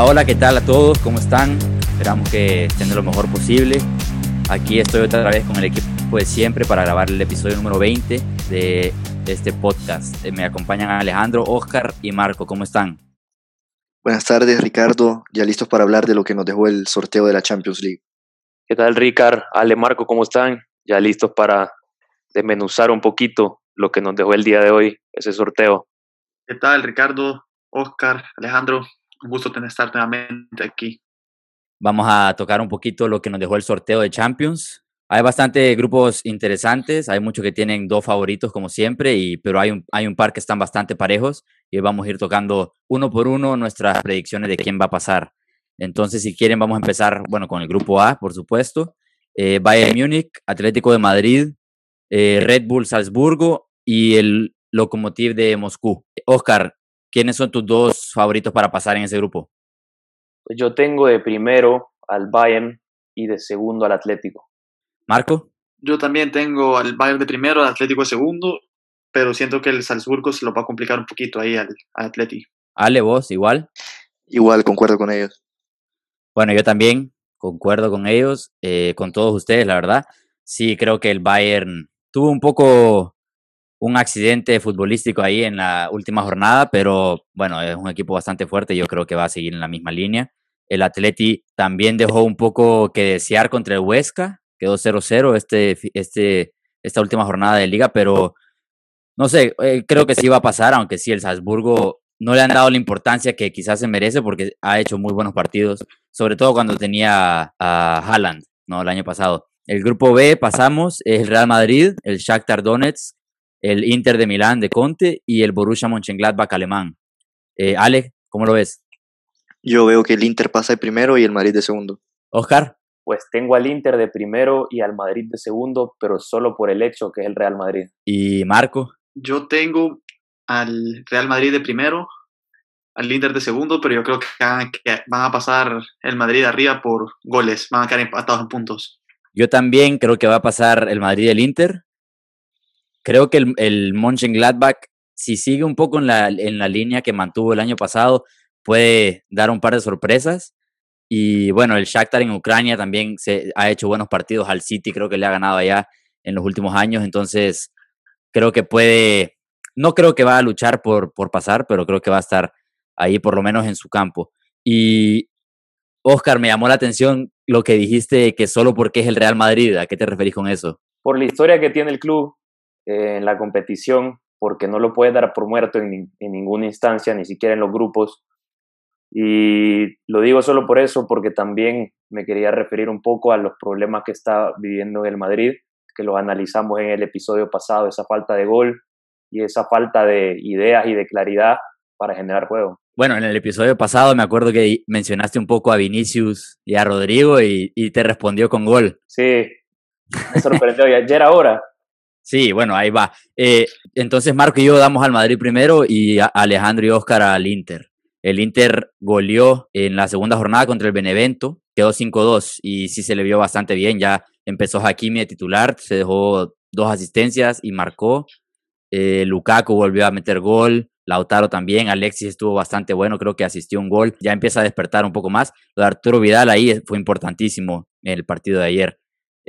Hola, hola, ¿qué tal a todos? ¿Cómo están? Esperamos que estén de lo mejor posible. Aquí estoy otra vez con el equipo de siempre para grabar el episodio número 20 de este podcast. Eh, me acompañan Alejandro, Oscar y Marco. ¿Cómo están? Buenas tardes, Ricardo. Ya listos para hablar de lo que nos dejó el sorteo de la Champions League. ¿Qué tal, Ricardo? Ale, Marco, ¿cómo están? Ya listos para desmenuzar un poquito lo que nos dejó el día de hoy, ese sorteo. ¿Qué tal, Ricardo, Oscar, Alejandro? Un gusto tener estar nuevamente aquí. Vamos a tocar un poquito lo que nos dejó el sorteo de Champions. Hay bastantes grupos interesantes, hay muchos que tienen dos favoritos como siempre, y, pero hay un, hay un par que están bastante parejos y vamos a ir tocando uno por uno nuestras predicciones de quién va a pasar. Entonces, si quieren, vamos a empezar, bueno, con el grupo A, por supuesto. Eh, Bayern Múnich, Atlético de Madrid, eh, Red Bull Salzburgo y el Lokomotiv de Moscú. Oscar, ¿quiénes son tus dos favoritos para pasar en ese grupo? Pues yo tengo de primero al Bayern y de segundo al Atlético. Marco. Yo también tengo al Bayern de primero, al Atlético de segundo, pero siento que el Salzburgo se lo va a complicar un poquito ahí al, al Atlético. Ale, vos, igual. Igual, concuerdo con ellos. Bueno, yo también concuerdo con ellos, eh, con todos ustedes, la verdad. Sí, creo que el Bayern tuvo un poco un accidente futbolístico ahí en la última jornada, pero bueno, es un equipo bastante fuerte, yo creo que va a seguir en la misma línea. El Atleti también dejó un poco que desear contra el Huesca, quedó 0-0 este, este, esta última jornada de liga, pero no sé, eh, creo que sí va a pasar, aunque sí el Salzburgo no le han dado la importancia que quizás se merece porque ha hecho muy buenos partidos, sobre todo cuando tenía a Haaland, ¿no? El año pasado. El grupo B pasamos, el Real Madrid, el Shakhtar Donetsk, el Inter de Milán de Conte y el Borussia Mönchengladbach alemán. Eh, Ale, ¿cómo lo ves? Yo veo que el Inter pasa de primero y el Madrid de segundo. Oscar. Pues tengo al Inter de primero y al Madrid de segundo, pero solo por el hecho que es el Real Madrid. ¿Y Marco? Yo tengo al Real Madrid de primero, al Inter de segundo, pero yo creo que van, que van a pasar el Madrid arriba por goles, van a quedar empatados en puntos. Yo también creo que va a pasar el Madrid y el Inter. Creo que el, el Mönchengladbach, si sigue un poco en la, en la línea que mantuvo el año pasado, puede dar un par de sorpresas. Y bueno, el Shakhtar en Ucrania también se ha hecho buenos partidos al City, creo que le ha ganado allá en los últimos años, entonces creo que puede, no creo que va a luchar por, por pasar, pero creo que va a estar ahí por lo menos en su campo. Y Oscar, me llamó la atención lo que dijiste que solo porque es el Real Madrid, ¿a qué te referís con eso? Por la historia que tiene el club eh, en la competición, porque no lo puede dar por muerto en, en ninguna instancia, ni siquiera en los grupos. Y lo digo solo por eso, porque también me quería referir un poco a los problemas que está viviendo el Madrid, que los analizamos en el episodio pasado, esa falta de gol y esa falta de ideas y de claridad para generar juego. Bueno, en el episodio pasado me acuerdo que mencionaste un poco a Vinicius y a Rodrigo y, y te respondió con gol. Sí, me sorprendió, ya era hora. Sí, bueno, ahí va. Eh, entonces Marco y yo damos al Madrid primero y Alejandro y Oscar al Inter. El Inter goleó en la segunda jornada contra el Benevento, quedó 5-2 y sí se le vio bastante bien. Ya empezó Hakimi de titular, se dejó dos asistencias y marcó. Eh, Lukaku volvió a meter gol, Lautaro también, Alexis estuvo bastante bueno, creo que asistió un gol, ya empieza a despertar un poco más. Arturo Vidal ahí fue importantísimo en el partido de ayer.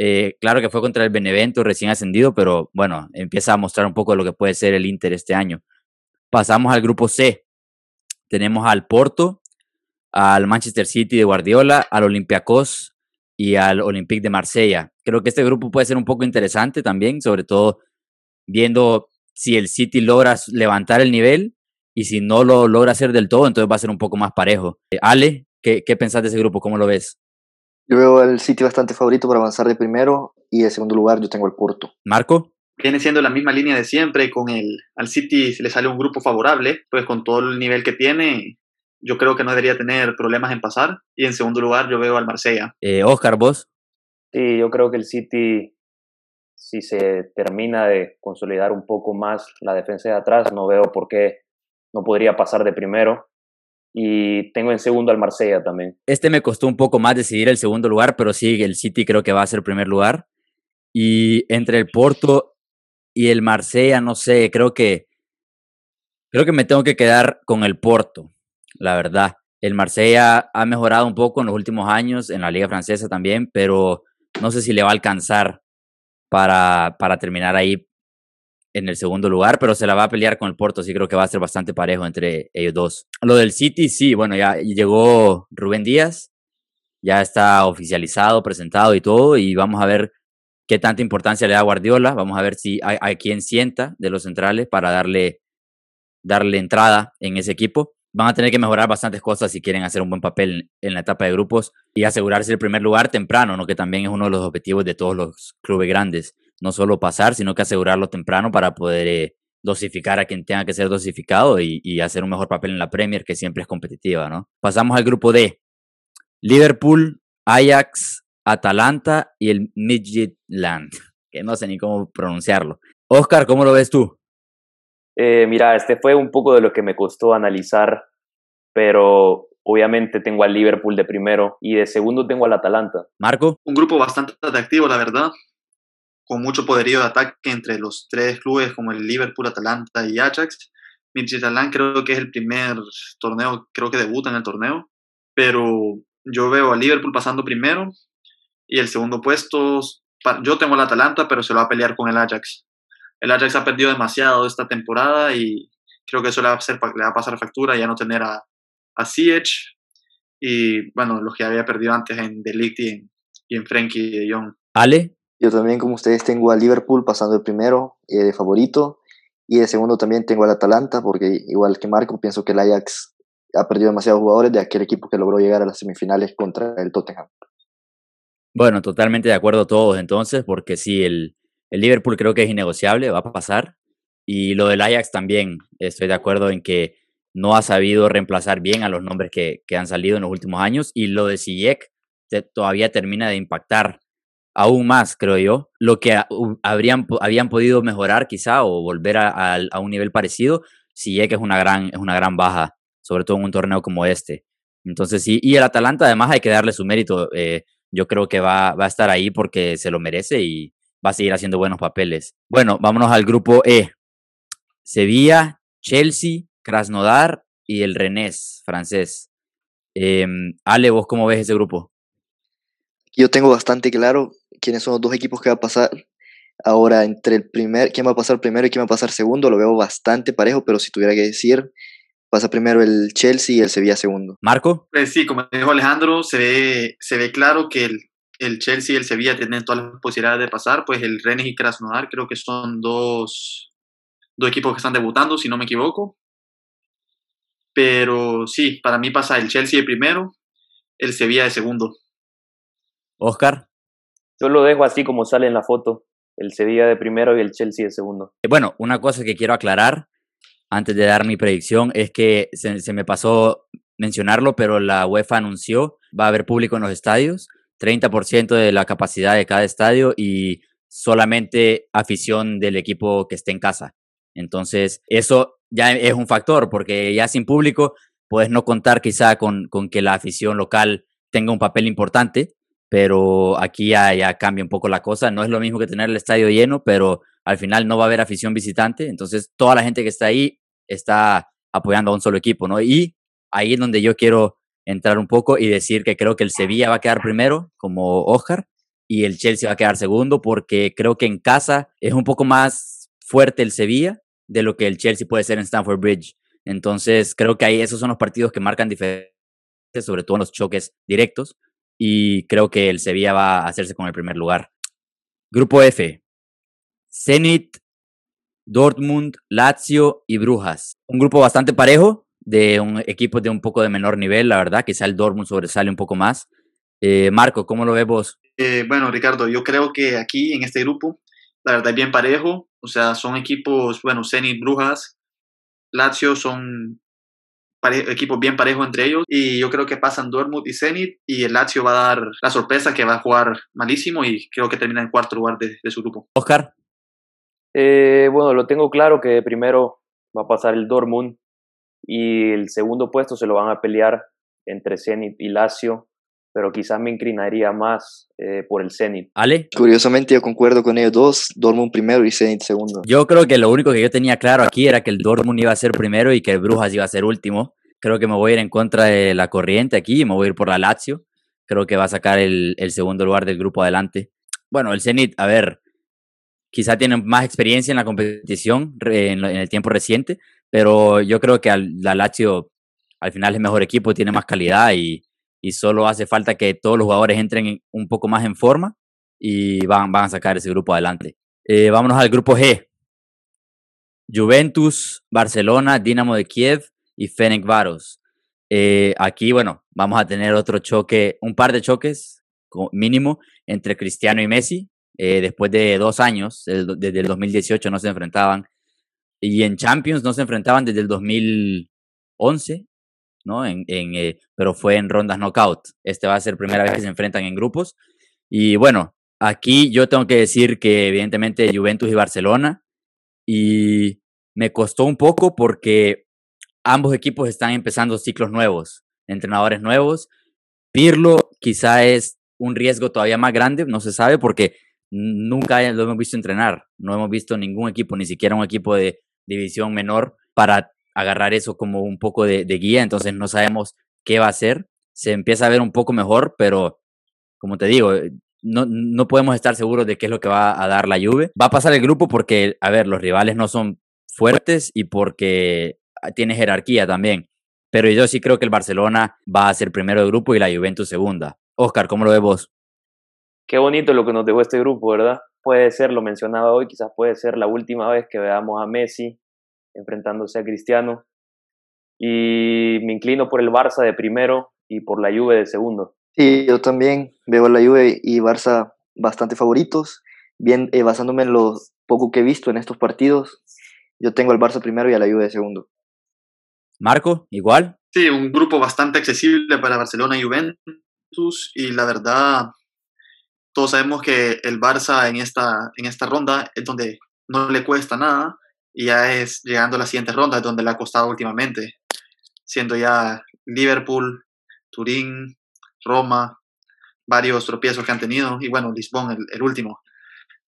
Eh, claro que fue contra el Benevento recién ascendido, pero bueno, empieza a mostrar un poco lo que puede ser el Inter este año. Pasamos al grupo C. Tenemos al Porto, al Manchester City de Guardiola, al Olympiacos y al Olympique de Marsella. Creo que este grupo puede ser un poco interesante también, sobre todo viendo si el City logra levantar el nivel y si no lo logra hacer del todo, entonces va a ser un poco más parejo. Eh, Ale, ¿qué, qué pensás de ese grupo? ¿Cómo lo ves? Yo veo al City bastante favorito para avanzar de primero y de segundo lugar yo tengo el Porto. Marco. Viene siendo la misma línea de siempre, con el al City le sale un grupo favorable, pues con todo el nivel que tiene, yo creo que no debería tener problemas en pasar. Y en segundo lugar yo veo al Marsella. Eh, Oscar, vos. Sí, yo creo que el City, si se termina de consolidar un poco más la defensa de atrás, no veo por qué no podría pasar de primero. Y tengo en segundo al Marsella también. Este me costó un poco más decidir el segundo lugar, pero sí, el City creo que va a ser primer lugar. Y entre el Porto y el Marsella, no sé, creo que creo que me tengo que quedar con el Porto, la verdad. El Marsella ha mejorado un poco en los últimos años, en la liga francesa también, pero no sé si le va a alcanzar para, para terminar ahí en el segundo lugar, pero se la va a pelear con el Porto, sí creo que va a ser bastante parejo entre ellos dos. Lo del City, sí, bueno, ya llegó Rubén Díaz, ya está oficializado, presentado y todo, y vamos a ver qué tanta importancia le da Guardiola, vamos a ver si hay, hay quien sienta de los centrales para darle, darle entrada en ese equipo. Van a tener que mejorar bastantes cosas si quieren hacer un buen papel en la etapa de grupos y asegurarse el primer lugar temprano, ¿no? que también es uno de los objetivos de todos los clubes grandes no solo pasar, sino que asegurarlo temprano para poder eh, dosificar a quien tenga que ser dosificado y, hacer un mejor papel en la Premier, que siempre es competitiva, ¿no? Pasamos al grupo D. Liverpool, Ajax, Atalanta y el Midtjylland, que no sé ni cómo pronunciarlo. Oscar, ¿cómo lo ves tú? Eh, mira, este fue un poco de lo que me costó analizar, pero obviamente tengo al Liverpool de primero y de segundo tengo al Atalanta. Marco. Un grupo bastante atractivo, la verdad con mucho poderío de ataque entre los tres clubes como el Liverpool, Atalanta y Ajax. Midtjylland creo que es el primer torneo, creo que debuta en el torneo, pero yo veo a Liverpool pasando primero y el segundo puesto, yo tengo al Atalanta, pero se lo va a pelear con el Ajax. El Ajax ha perdido demasiado esta temporada y creo que eso le va a, pasar factura ya no tener a, a y bueno, los que había perdido antes en Delict y en, y en. Ale, yo también, como ustedes, tengo a Liverpool pasando el primero eh, de favorito. Y de segundo también tengo al Atalanta, porque igual que Marco, pienso que el Ajax ha perdido demasiados jugadores de aquel equipo que logró llegar a las semifinales contra el Tottenham. Bueno, totalmente de acuerdo todos entonces, porque sí, el, el Liverpool creo que es innegociable, va a pasar. Y lo del Ajax también, estoy de acuerdo en que no ha sabido reemplazar bien a los nombres que, que han salido en los últimos años. Y lo de Sijek todavía termina de impactar aún más, creo yo, lo que habrían, habían podido mejorar quizá o volver a, un nivel parecido, si es que es una gran, es una gran baja, sobre todo en un torneo como este. Entonces sí, y el Atalanta además hay que darle su mérito. Eh, yo creo que va, va a estar ahí porque se lo merece y va a seguir haciendo buenos papeles. Bueno, vámonos al grupo E. Sevilla, Chelsea, Krasnodar y el Rennes francés. Em, Ale, ¿vos cómo ves ese grupo? Yo tengo bastante claro quiénes son los dos equipos que va a pasar. Ahora, entre el primer, quién va a pasar primero y quién va a pasar segundo, lo veo bastante parejo, pero si tuviera que decir, pasa primero el Chelsea y el Sevilla segundo. ¿Marco? Pues sí, como dijo Alejandro, se ve, se ve claro que el, el Chelsea y el Sevilla tienen todas las posibilidades de pasar, pues el Rennes y Krasnodar creo que son dos, dos equipos que están debutando, si no me equivoco. Pero sí, para mí pasa el Chelsea de primero, el Sevilla de segundo. Oscar. Yo lo dejo así como sale en la foto, el Sevilla de primero y el Chelsea de segundo. Eh, bueno, una cosa que quiero aclarar antes de dar mi predicción es que se, me pasó mencionarlo, pero la UEFA anunció va a haber público en los estadios, 30% de la capacidad de cada estadio y solamente afición del equipo que esté en casa. Entonces, eso ya es un factor, porque ya sin público puedes no contar quizá con, con que la afición local tenga un papel importante, pero aquí ya, cambia un poco la cosa. No es lo mismo que tener el estadio lleno, pero al final no va a haber afición visitante, entonces toda la gente que está ahí está apoyando a un solo equipo, ¿no? Y ahí es donde yo quiero entrar un poco y decir que creo que el Sevilla va a quedar primero, como Oscar, y el Chelsea va a quedar segundo, porque creo que en casa es un poco más fuerte el Sevilla de lo que el Chelsea puede ser en Stamford Bridge. Entonces, creo que ahí esos son los partidos que marcan diferencia, sobre todo en los choques directos y creo que el Sevilla va a hacerse con el primer lugar. Grupo F. Zenit, Dortmund, Lazio y Brujas. Un grupo bastante parejo de un equipo de un poco de menor nivel, la verdad. Quizá el Dortmund sobresale un poco más. Eh, Marco, ¿cómo lo ves vos? Eh, bueno, Ricardo, yo creo que aquí en este grupo, la verdad es bien parejo. O sea, son equipos, bueno, Zenit, Brujas, Lazio son equipos bien parejos entre ellos y yo creo que pasan Dortmund y Zenit y el Lazio va a dar la sorpresa que va a jugar malísimo y creo que termina en cuarto lugar de, su grupo. Oscar. Eh, bueno, lo tengo claro que primero va a pasar el Dortmund y el segundo puesto se lo van a pelear entre Zenit y Lazio, pero quizás me inclinaría más eh, por el Zenit. ¿Ale? Curiosamente yo concuerdo con ellos dos, Dortmund primero y Zenit segundo. Yo creo que lo único que yo tenía claro aquí era que el Dortmund iba a ser primero y que el Brujas iba a ser último, creo que me voy a ir en contra de la corriente aquí y me voy a ir por la Lazio. Creo que va a sacar el, el segundo lugar del grupo adelante. Bueno, el Zenit, a ver, quizá tienen más experiencia en la competición en, el tiempo reciente, pero yo creo que la Lazio al final es el mejor equipo, tiene más calidad y, y solo hace falta que todos los jugadores entren un poco más en forma y van, van a sacar ese grupo adelante. Eh, vámonos al grupo G. Juventus, Barcelona, Dinamo de Kiev y Fenec Varos. Eh, aquí, bueno, vamos a tener otro choque, un par de choques mínimo entre Cristiano y Messi. Eh, después de dos años, desde el 2018 no se enfrentaban. Y en Champions no se enfrentaban desde el 2011, ¿no? En, en pero fue en rondas knockout. Este va a ser primera vez que se enfrentan en grupos. Y bueno, Aquí yo tengo que decir que evidentemente Juventus y Barcelona y me costó un poco porque ambos equipos están empezando ciclos nuevos, entrenadores nuevos. Pirlo quizá es un riesgo todavía más grande, no se sabe porque nunca lo hemos visto entrenar, no hemos visto ningún equipo, ni siquiera un equipo de división menor para agarrar eso como un poco de, guía, entonces no sabemos qué va a hacer. Se empieza a ver un poco mejor, pero como te digo, no, no podemos estar seguros de qué es lo que va a dar la Juve. Va a pasar el grupo porque, a ver, los rivales no son fuertes y porque tiene jerarquía también. Pero yo sí creo que el Barcelona va a ser primero de grupo y la Juventus segunda. Oscar, ¿cómo lo ves vos? Qué bonito lo que nos dejó este grupo, ¿verdad? Puede ser, lo mencionaba hoy, quizás puede ser la última vez que veamos a Messi enfrentándose a Cristiano. Y me inclino por el Barça de primero y por la Juve de segundo. Sí, yo también veo a la Juve y Barça bastante favoritos. Bien, eh, basándome en lo poco que he visto en estos partidos, yo tengo al Barça primero y a la Juve de segundo. Marco, igual. Sí, un grupo bastante accesible para Barcelona y Juventus y la verdad, todos sabemos que el Barça en esta, en esta ronda es donde no le cuesta nada y ya es llegando a la siguiente ronda donde le ha costado últimamente, siendo ya Liverpool, Turín, Roma, varios tropiezos que han tenido y bueno, Lisbon el, último.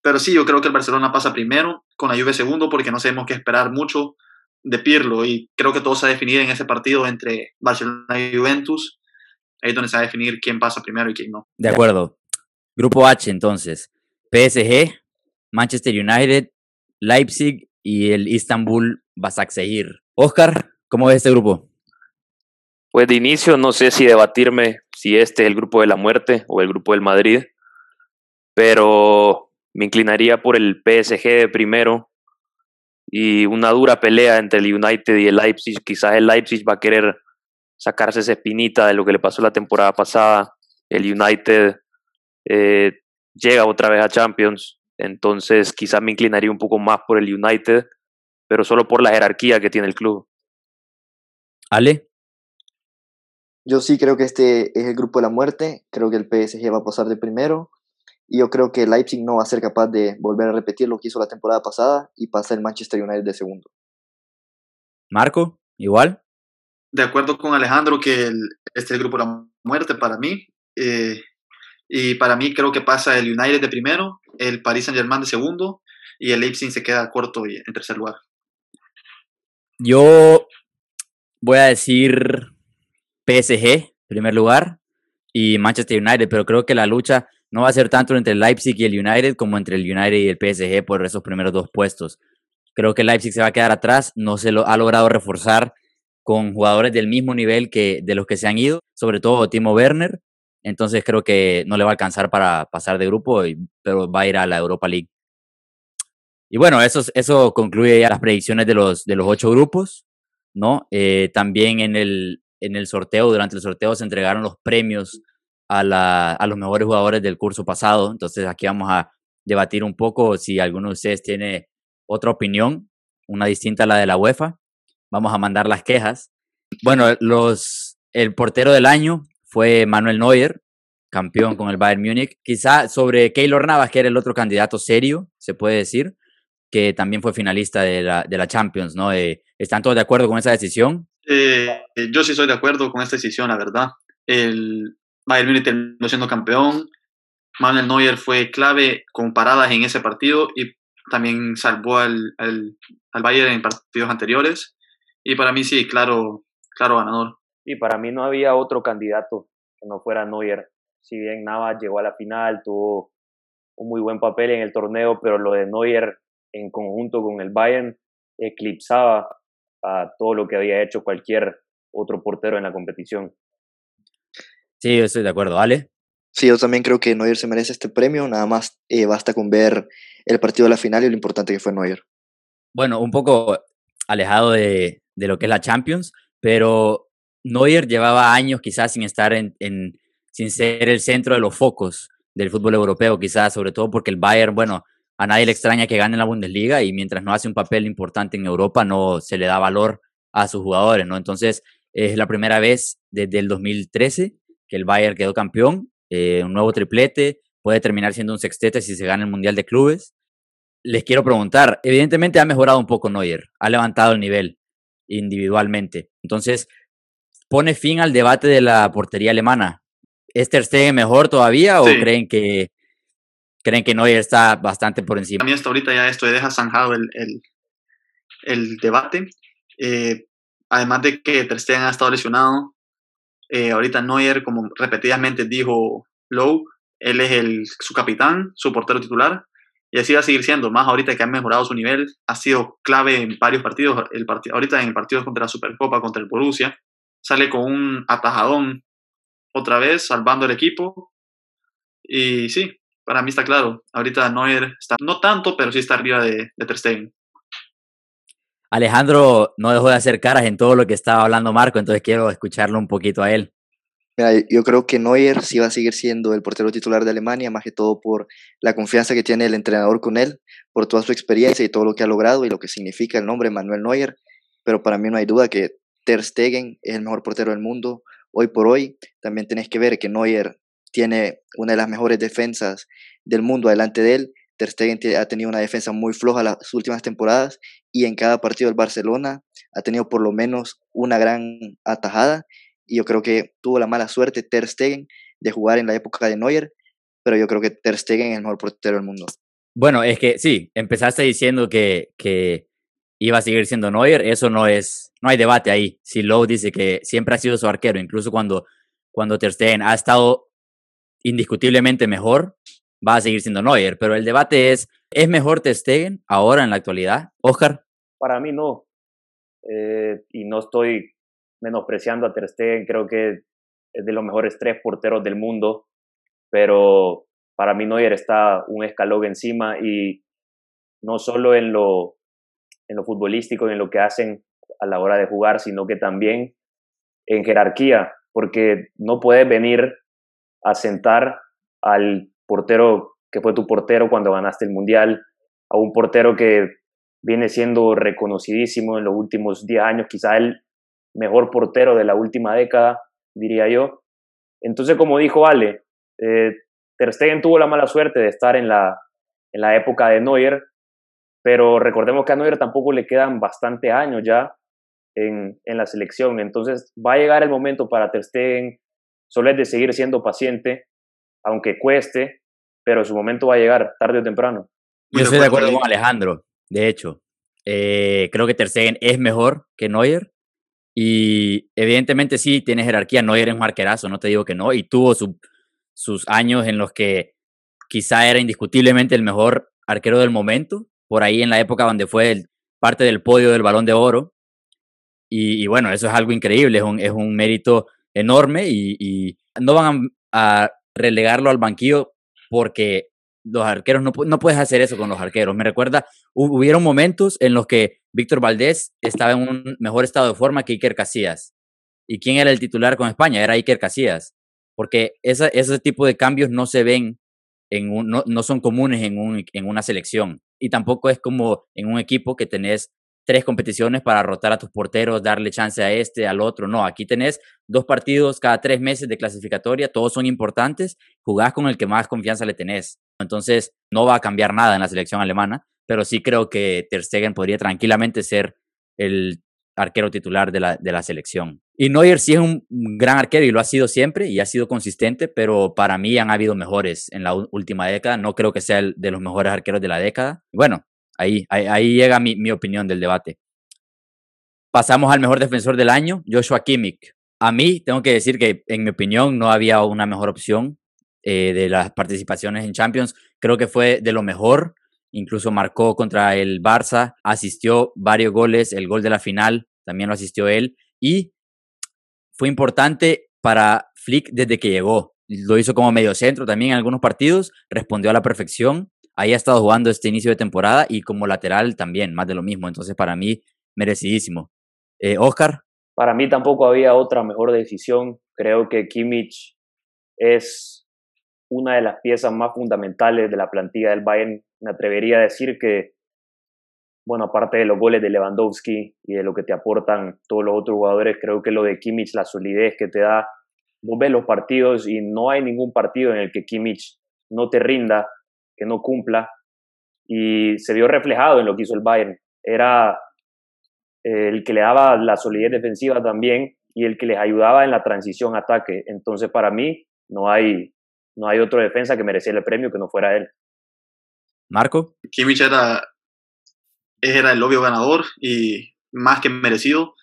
Pero sí, yo creo que el Barcelona pasa primero, con la Juve segundo, porque no sabemos qué esperar mucho de Pirlo y creo que todo se va a definir en ese partido entre Barcelona y Juventus. Ahí es donde se va a definir quién pasa primero y quién no. De acuerdo. Grupo H entonces. PSG, Manchester United, Leipzig y el Istanbul Basaksehir. Oscar, ¿cómo ves este grupo? Pues de inicio no sé si debatirme si este es el grupo de la muerte o el grupo del Madrid, pero me inclinaría por el PSG de primero y una dura pelea entre el United y el Leipzig. Quizás el Leipzig va a querer sacarse esa espinita de lo que le pasó la temporada pasada. El United eh, llega otra vez a Champions, entonces quizás me inclinaría un poco más por el United, pero solo por la jerarquía que tiene el club. Ale. Yo sí creo que este es el grupo de la muerte, creo que el PSG va a pasar de primero y yo creo que Leipzig no va a ser capaz de volver a repetir lo que hizo la temporada pasada y pasa el Manchester United de segundo. Marco, igual. De acuerdo con Alejandro que este es el grupo de la muerte para mí. Eh, y para mí creo que pasa el United de primero, el Paris Saint Germain de segundo y el Leipzig se queda corto y en tercer lugar. Yo voy a decir PSG, primer lugar, y Manchester United, pero creo que la lucha no va a ser tanto entre el Leipzig y el United como entre el United y el PSG por esos primeros dos puestos. Creo que el Leipzig se va a quedar atrás, no se lo ha logrado reforzar con jugadores del mismo nivel que de los que se han ido, sobre todo Timo Werner. Entonces creo que no le va a alcanzar para pasar de grupo, pero va a ir a la Europa League. Y bueno, eso, eso concluye ya las predicciones de los, de los ocho grupos, ¿no? Eh, también en el, en el sorteo, durante el sorteo se entregaron los premios a, la, a los mejores jugadores del curso pasado. Entonces aquí vamos a debatir un poco si alguno de ustedes tiene otra opinión, una distinta a la de la UEFA. Vamos a mandar las quejas. Bueno, los, el portero del año fue Manuel Neuer, campeón con el Bayern Múnich. Quizá sobre Keylor Navas, que era el otro candidato serio, se puede decir, que también fue finalista de la, Champions, ¿no? Eh, ¿Están todos de acuerdo con esa decisión? Eh, yo sí estoy de acuerdo con esta decisión, la verdad. El Bayern Múnich terminó siendo campeón. Manuel Neuer fue clave con paradas en ese partido y también salvó al, al, al Bayern en partidos anteriores. Y para mí sí, claro, claro ganador. Y para mí no había otro candidato que no fuera Neuer. Si bien Navas llegó a la final, tuvo un muy buen papel en el torneo, pero lo de Neuer en conjunto con el Bayern eclipsaba a todo lo que había hecho cualquier otro portero en la competición. Sí, yo estoy de acuerdo. ¿Ale? Sí, yo también creo que Neuer se merece este premio, nada más eh, basta con ver el partido de la final y lo importante que fue Neuer. Bueno, un poco alejado de, de lo que es la Champions, pero Neuer llevaba años quizás sin estar en, sin ser el centro de los focos del fútbol europeo, quizás, sobre todo porque el Bayern, bueno, a nadie le extraña que gane la Bundesliga y mientras no hace un papel importante en Europa no se le da valor a sus jugadores, ¿no? Entonces, es la primera vez desde el 2013 que el Bayern quedó campeón, eh, un nuevo triplete, puede terminar siendo un sextete si se gana el Mundial de Clubes. Les quiero preguntar, evidentemente ha mejorado un poco Neuer, ha levantado el nivel individualmente. Entonces, pone fin al debate de la portería alemana. ¿Es Ter Stegen mejor todavía o Sí. creen que creen que Neuer está bastante por encima? A mí hasta ahorita ya esto deja zanjado el, el, el debate. Eh, además de que Ter Stegen ha estado lesionado, eh, ahorita Neuer, como repetidamente dijo Lowe, él es el, su capitán, su portero titular, y así va a seguir siendo, más ahorita que ha mejorado su nivel, ha sido clave en varios partidos, el parti ahorita en el partido contra la Supercopa, contra el Borussia, sale con un atajadón otra vez, salvando el equipo, y sí, para mí está claro. Ahorita Neuer está, no tanto, pero sí está arriba de, de Ter Stegen. Alejandro no dejó de hacer caras en todo lo que estaba hablando Marco, entonces quiero escucharlo un poquito a él. Mira, yo creo que Neuer sí va a seguir siendo el portero titular de Alemania, más que todo por la confianza que tiene el entrenador con él, por toda su experiencia y todo lo que ha logrado y lo que significa el nombre Manuel Neuer. Pero para mí no hay duda que Ter Stegen es el mejor portero del mundo hoy por hoy. También tenés que ver que Neuer tiene una de las mejores defensas del mundo delante de él. Ter Stegen ha tenido una defensa muy floja las últimas temporadas y en cada partido del Barcelona ha tenido por lo menos una gran atajada y yo creo que tuvo la mala suerte Ter Stegen de jugar en la época de Neuer, pero yo creo que Ter Stegen es el mejor portero del mundo. Bueno, es que sí, empezaste diciendo que, que iba a seguir siendo Neuer, eso no es, no hay debate ahí. Si Lowe dice que siempre ha sido su arquero, incluso cuando, cuando Ter Stegen ha estado indiscutiblemente mejor, va a seguir siendo Neuer, pero el debate es, ¿es mejor Ter Stegen ahora en la actualidad? Oscar. Para mí no. Eh, y no estoy menospreciando a Ter Stegen, creo que es de los mejores tres porteros del mundo, pero para mí Neuer está un escalón encima y no solo en lo, en lo futbolístico y en lo que hacen a la hora de jugar, sino que también en jerarquía, porque no puedes venir a sentar al portero que fue tu portero cuando ganaste el mundial, a un portero que viene siendo reconocidísimo en los últimos 10 años, quizá el mejor portero de la última década, diría yo. Entonces, como dijo Ale, eh, Ter Stegen tuvo la mala suerte de estar en la, en la época de Neuer, pero recordemos que a Neuer tampoco le quedan bastante años ya en, en la selección, entonces va a llegar el momento para Ter Stegen, solo es de seguir siendo paciente, aunque cueste, pero su momento va a llegar tarde o temprano. Yo estoy de acuerdo con Alejandro, de hecho. Eh, creo que Ter Stegen es mejor que Neuer. Y evidentemente sí tiene jerarquía. Neuer es un arquerazo, no te digo que no. Y tuvo su, sus años en los que quizá era indiscutiblemente el mejor arquero del momento. Por ahí en la época donde fue parte del podio del balón de oro. Y, bueno, eso es algo increíble, es un, es un mérito enorme. Y, no van a, a relegarlo al banquillo porque los arqueros, no, no, puedes hacer eso con los arqueros. Me recuerda, hubieron momentos en los que Víctor Valdés estaba en un mejor estado de forma que Iker Casillas. ¿Y quién era el titular con España? Era Iker Casillas. Porque esa, ese tipo de cambios no se ven, en un, no, no son comunes en, un, en una selección. Y tampoco es como en un equipo que tenés tres competiciones para rotar a tus porteros, darle chance a este, al otro. No, aquí tenés dos partidos cada tres meses de clasificatoria, todos son importantes, jugás con el que más confianza le tenés. Entonces, no va a cambiar nada en la selección alemana, pero sí creo que Ter Stegen podría tranquilamente ser el arquero titular de la, de la selección. Y Neuer sí es un gran arquero y lo ha sido siempre y ha sido consistente, pero para mí han habido mejores en la última década. No creo que sea el de los mejores arqueros de la década. Bueno, ahí, ahí, llega mi, mi opinión del debate. Pasamos al mejor defensor del año, Joshua Kimmich. A mí, tengo que decir que, en mi opinión, no había una mejor opción eh, de las participaciones en Champions. Creo que fue de lo mejor. Incluso marcó contra el Barça, asistió varios goles, el gol de la final también lo asistió él. Y fue importante para Flick desde que llegó. Lo hizo como medio centro también en algunos partidos, respondió a la perfección. Ahí ha estado jugando este inicio de temporada y como lateral también, más de lo mismo. Entonces, para mí, merecidísimo. Eh, Oscar. Para mí tampoco había otra mejor decisión. Creo que Kimmich es una de las piezas más fundamentales de la plantilla del Bayern. Me atrevería a decir que, bueno, aparte de los goles de Lewandowski y de lo que te aportan todos los otros jugadores, creo que lo de Kimmich, la solidez que te da, vos ves los partidos y no hay ningún partido en el que Kimmich no te rinda, que no cumpla. Y se vio reflejado en lo que hizo el Bayern. Era el que le daba la solidez defensiva también y el que les ayudaba en la transición ataque. Entonces, para mí, no hay, no hay otro defensa que mereciera el premio que no fuera él. Marco. Kimmich era, era el obvio ganador y más que merecido.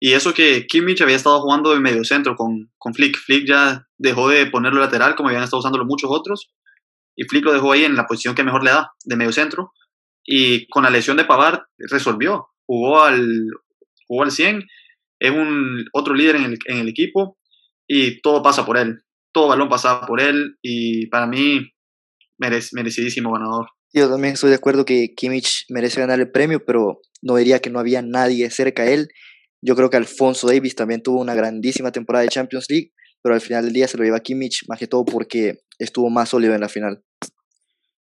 Y eso que Kimmich había estado jugando en medio centro con, con Flick. Flick ya dejó de ponerlo lateral como habían estado usando muchos otros. Y Flick lo dejó ahí en la posición que mejor le da, de medio centro. Y con la lesión de Pavard resolvió jugó al, jugó al 100, es un otro líder en el, en el equipo y todo pasa por él. Todo balón pasa por él y para mí merecidísimo ganador. Yo también estoy de acuerdo que Kimmich merece ganar el premio, pero no diría que no había nadie cerca a él. Yo creo que Alfonso Davis también tuvo una grandísima temporada de Champions League, pero al final del día se lo lleva Kimmich, más que todo porque estuvo más sólido en la final.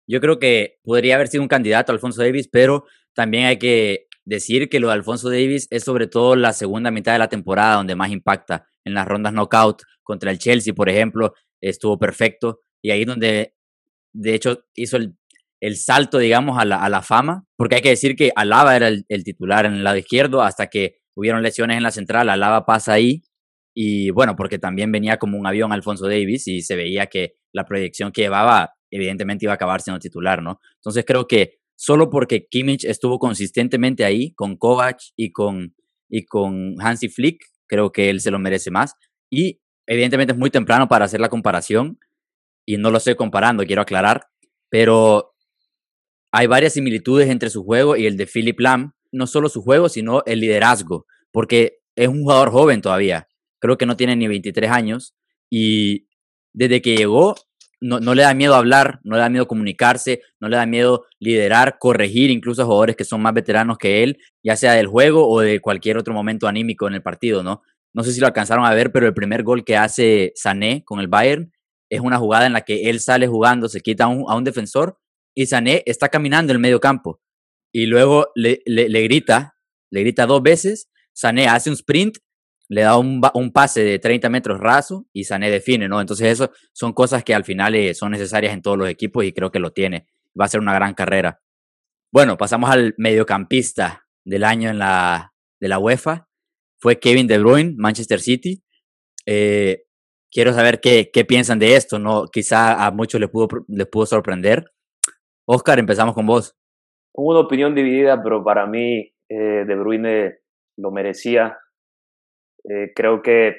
Yo creo que podría haber sido un candidato Alfonso Davis, pero también hay que decir que lo de Alfonso Davis es sobre todo la segunda mitad de la temporada donde más impacta. En las rondas knockout contra el Chelsea, por ejemplo, estuvo perfecto. Y ahí donde, de hecho, hizo el, el salto, digamos, a la, a la, fama. Porque hay que decir que Alaba era el, titular en el lado izquierdo hasta que hubieron lesiones en la central. Alaba pasa ahí. Y bueno, porque también venía como un avión Alfonso Davis y se veía que la proyección que llevaba, evidentemente, iba a acabar siendo titular, ¿no? Entonces creo que solo porque Kimmich estuvo consistentemente ahí con Kovac y con, y con Hansi Flick, creo que él se lo merece más. Y evidentemente es muy temprano para hacer la comparación y no lo estoy comparando, quiero aclarar, pero hay varias similitudes entre su juego y el de Philip Lam, no solo su juego, sino el liderazgo, porque es un jugador joven todavía, creo que no tiene ni 23 años y desde que llegó no, no, le da miedo hablar, no le da miedo comunicarse, no le da miedo liderar, corregir incluso a jugadores que son más veteranos que él, ya sea del juego o de cualquier otro momento anímico en el partido, ¿no? No sé si lo alcanzaron a ver, pero el primer gol que hace Sané con el Bayern es una jugada en la que él sale jugando, se quita un, a un defensor y Sané está caminando en el medio campo y luego le, grita, le grita dos veces, Sané hace un sprint le da un, un, pase de 30 metros raso y Sané define, ¿no? Entonces eso son cosas que al final eh, son necesarias en todos los equipos y creo que lo tiene. Va a ser una gran carrera. Bueno, pasamos al mediocampista del año en la, de la UEFA. Fue Kevin De Bruyne, Manchester City. Eh, quiero saber qué, qué, piensan de esto, ¿no? Quizá a muchos les pudo, les pudo sorprender. Oscar, empezamos con vos. Una opinión dividida, pero para mí eh, De Bruyne lo merecía eh, creo que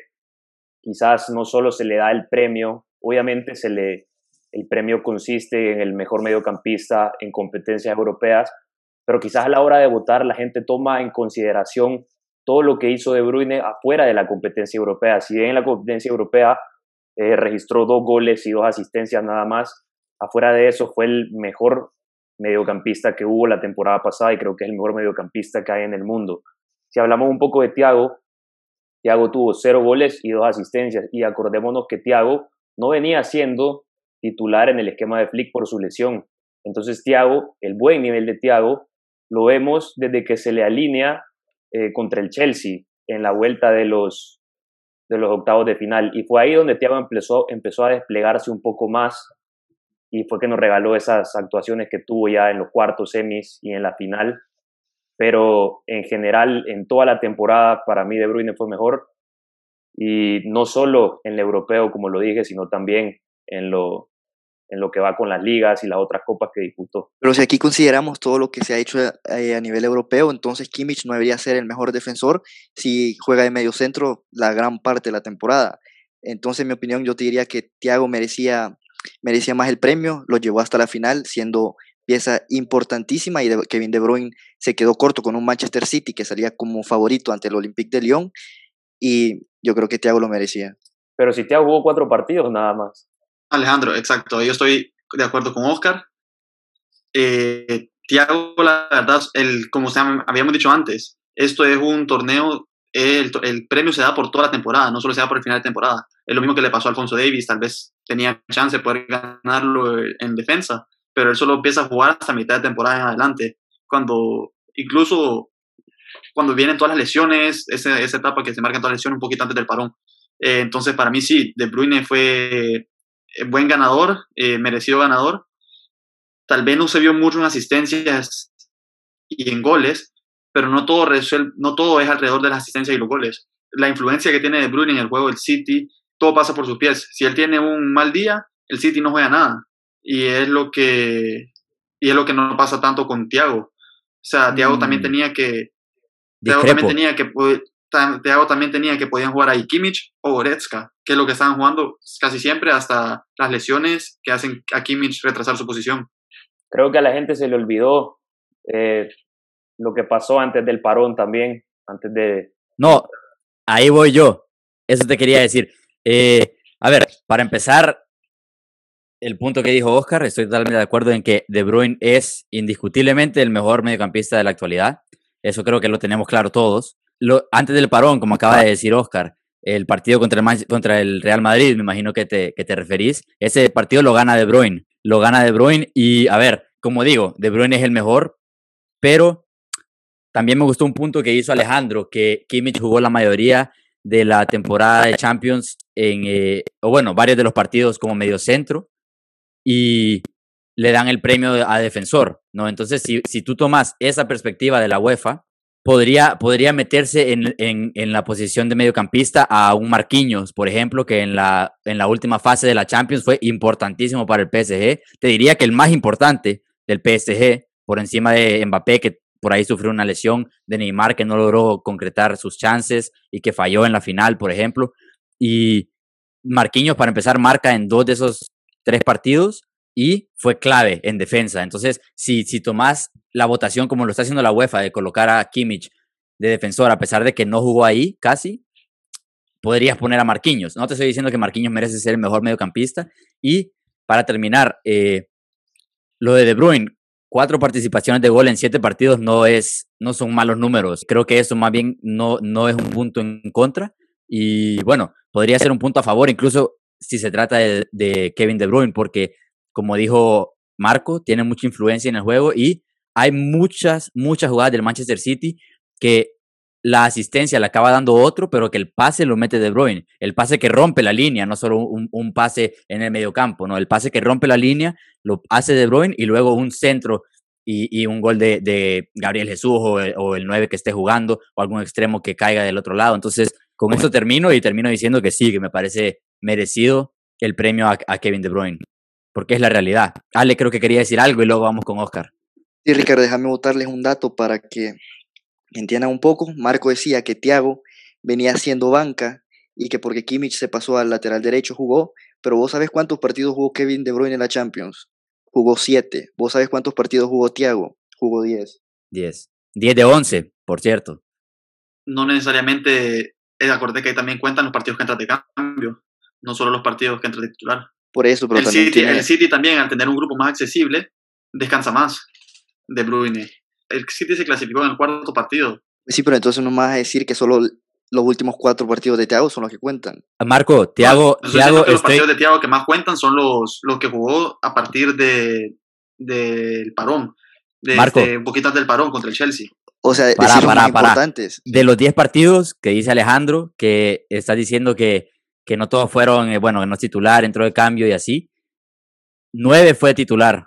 quizás no solo se le da el premio, obviamente se le, el premio consiste en el mejor mediocampista en competencias europeas, pero quizás a la hora de votar la gente toma en consideración todo lo que hizo De Bruyne afuera de la competencia europea. Si bien en la competencia europea eh, registró dos goles y dos asistencias nada más, afuera de eso fue el mejor mediocampista que hubo la temporada pasada y creo que es el mejor mediocampista que hay en el mundo. Si hablamos un poco de Thiago, Thiago tuvo cero goles y dos asistencias. Y acordémonos que Thiago no venía siendo titular en el esquema de Flick por su lesión. Entonces Thiago, el buen nivel de Thiago, lo vemos desde que se le alinea eh, contra el Chelsea en la vuelta de los, de los octavos de final. Y fue ahí donde Thiago empezó, empezó a desplegarse un poco más y fue que nos regaló esas actuaciones que tuvo ya en los cuartos semis y en la final pero en general, en toda la temporada, para mí De Bruyne fue mejor. Y no solo en el europeo, como lo dije, sino también en lo, en lo que va con las ligas y las otras copas que disputó. Pero si aquí consideramos todo lo que se ha hecho eh, a nivel europeo, entonces Kimmich no debería ser el mejor defensor si juega de medio centro la gran parte de la temporada. Entonces, en mi opinión, yo te diría que Thiago merecía, merecía más el premio, lo llevó hasta la final, siendo pieza importantísima y Kevin De Bruyne se quedó corto con un Manchester City que salía como favorito ante el Olympique de Lyon y yo creo que Thiago lo merecía. Pero si Thiago jugó cuatro partidos nada más. Alejandro, exacto. Yo estoy de acuerdo con Oscar. Eh, Thiago, la verdad, el, como habíamos dicho antes, esto es un torneo, el, premio se da por toda la temporada, no solo se da por el final de temporada. Es lo mismo que le pasó a Alfonso Davis, tal vez tenía chance de poder ganarlo en defensa, pero él solo empieza a jugar hasta mitad de temporada en adelante, cuando incluso cuando vienen todas las lesiones, esa, etapa que se marcan todas las lesiones un poquito antes del parón. Eh, entonces, para mí sí, De Bruyne fue eh, buen ganador, eh, merecido ganador. Tal vez no se vio mucho en asistencias y en goles, pero no todo, no todo es alrededor de las asistencias y los goles. La influencia que tiene De Bruyne en el juego del City, todo pasa por sus pies. Si él tiene un mal día, el City no juega nada. Y es lo que, y es lo que no pasa tanto con Thiago. O sea, Thiago también mm. tenía que... Thiago también tenía que Thiago también tenía que podían jugar ahí Kimmich o Goretzka, que es lo que estaban jugando casi siempre hasta las lesiones que hacen a Kimmich retrasar su posición. Creo que a la gente se le olvidó eh, lo que pasó antes del parón también, antes de... No, ahí voy yo. Eso te quería decir. Eh, a ver, para empezar, el punto que dijo Oscar, estoy totalmente de acuerdo en que De Bruyne es indiscutiblemente el mejor mediocampista de la actualidad. Eso creo que lo tenemos claro todos antes del parón, como acaba de decir Oscar, el partido contra el, contra el Real Madrid, me imagino que te, que te referís, ese partido lo gana De Bruyne, lo gana De Bruyne y, a ver, como digo, De Bruyne es el mejor, pero también me gustó un punto que hizo Alejandro, que Kimmich jugó la mayoría de la temporada de Champions en, eh, o bueno, varios de los partidos como medio centro y le dan el premio a defensor, ¿no? Entonces, si, si tú tomas esa perspectiva de la UEFA, podría, podría meterse en, en, en, la posición de mediocampista a un Marquinhos, por ejemplo, que en la, en la última fase de la Champions fue importantísimo para el PSG. Te diría que el más importante del PSG, por encima de Mbappé, que por ahí sufrió una lesión, de Neymar, que no logró concretar sus chances y que falló en la final, por ejemplo. Y Marquinhos, para empezar, marca en dos de esos tres partidos y fue clave en defensa. Entonces, si, si tomás la votación como lo está haciendo la UEFA de colocar a Kimmich de defensor, a pesar de que no jugó ahí casi, podrías poner a Marquinhos. No te estoy diciendo que Marquinhos merece ser el mejor mediocampista. Y para terminar, eh, lo de De Bruyne, cuatro participaciones de gol en siete partidos no, es, no son malos números. Creo que eso más bien no, no es un punto en contra. Y bueno, podría ser un punto a favor, incluso si se trata de, de Kevin De Bruyne, porque como dijo Marco, tiene mucha influencia en el juego y hay muchas, muchas jugadas del Manchester City que la asistencia la acaba dando otro, pero que el pase lo mete De Bruyne. El pase que rompe la línea, no solo un, pase en el mediocampo, no, el pase que rompe la línea lo hace De Bruyne y luego un centro y, un gol de, Gabriel Jesús o el, o 9 que esté jugando o algún extremo que caiga del otro lado. Entonces, con esto termino y termino diciendo que sí, que me parece merecido el premio a Kevin De Bruyne porque es la realidad. Ale creo que quería decir algo y luego vamos con Oscar. Sí, Ricardo, déjame botarles un dato para que entiendan un poco. Marco decía que Thiago venía haciendo banca y que porque Kimmich se pasó al lateral derecho jugó, pero vos sabés cuántos partidos jugó Kevin De Bruyne en la Champions. Jugó siete. ¿Vos sabés cuántos partidos jugó Thiago? Jugó diez. Diez. Diez de once, por cierto. No necesariamente, eh, acordé que también cuentan los partidos que entran de cambio, no solo los partidos que entran de titular. Por eso, pero el también City, el City también, al tener un grupo más accesible, descansa más de Bruyne. El City se clasificó en el cuarto partido. Sí, pero entonces no me vas a decir que solo los últimos cuatro partidos de Thiago son los que cuentan. Marco, Thiago, Thiago los partidos de Thiago que más cuentan son los, los que jugó a partir de del parón, de, Marco, un poquito del parón contra el Chelsea. O sea, para, para, importantes. De los 10 partidos que dice Alejandro, que está diciendo que que no todos fueron, eh, bueno, no es titular, entró de cambio y así. Nueve fue titular.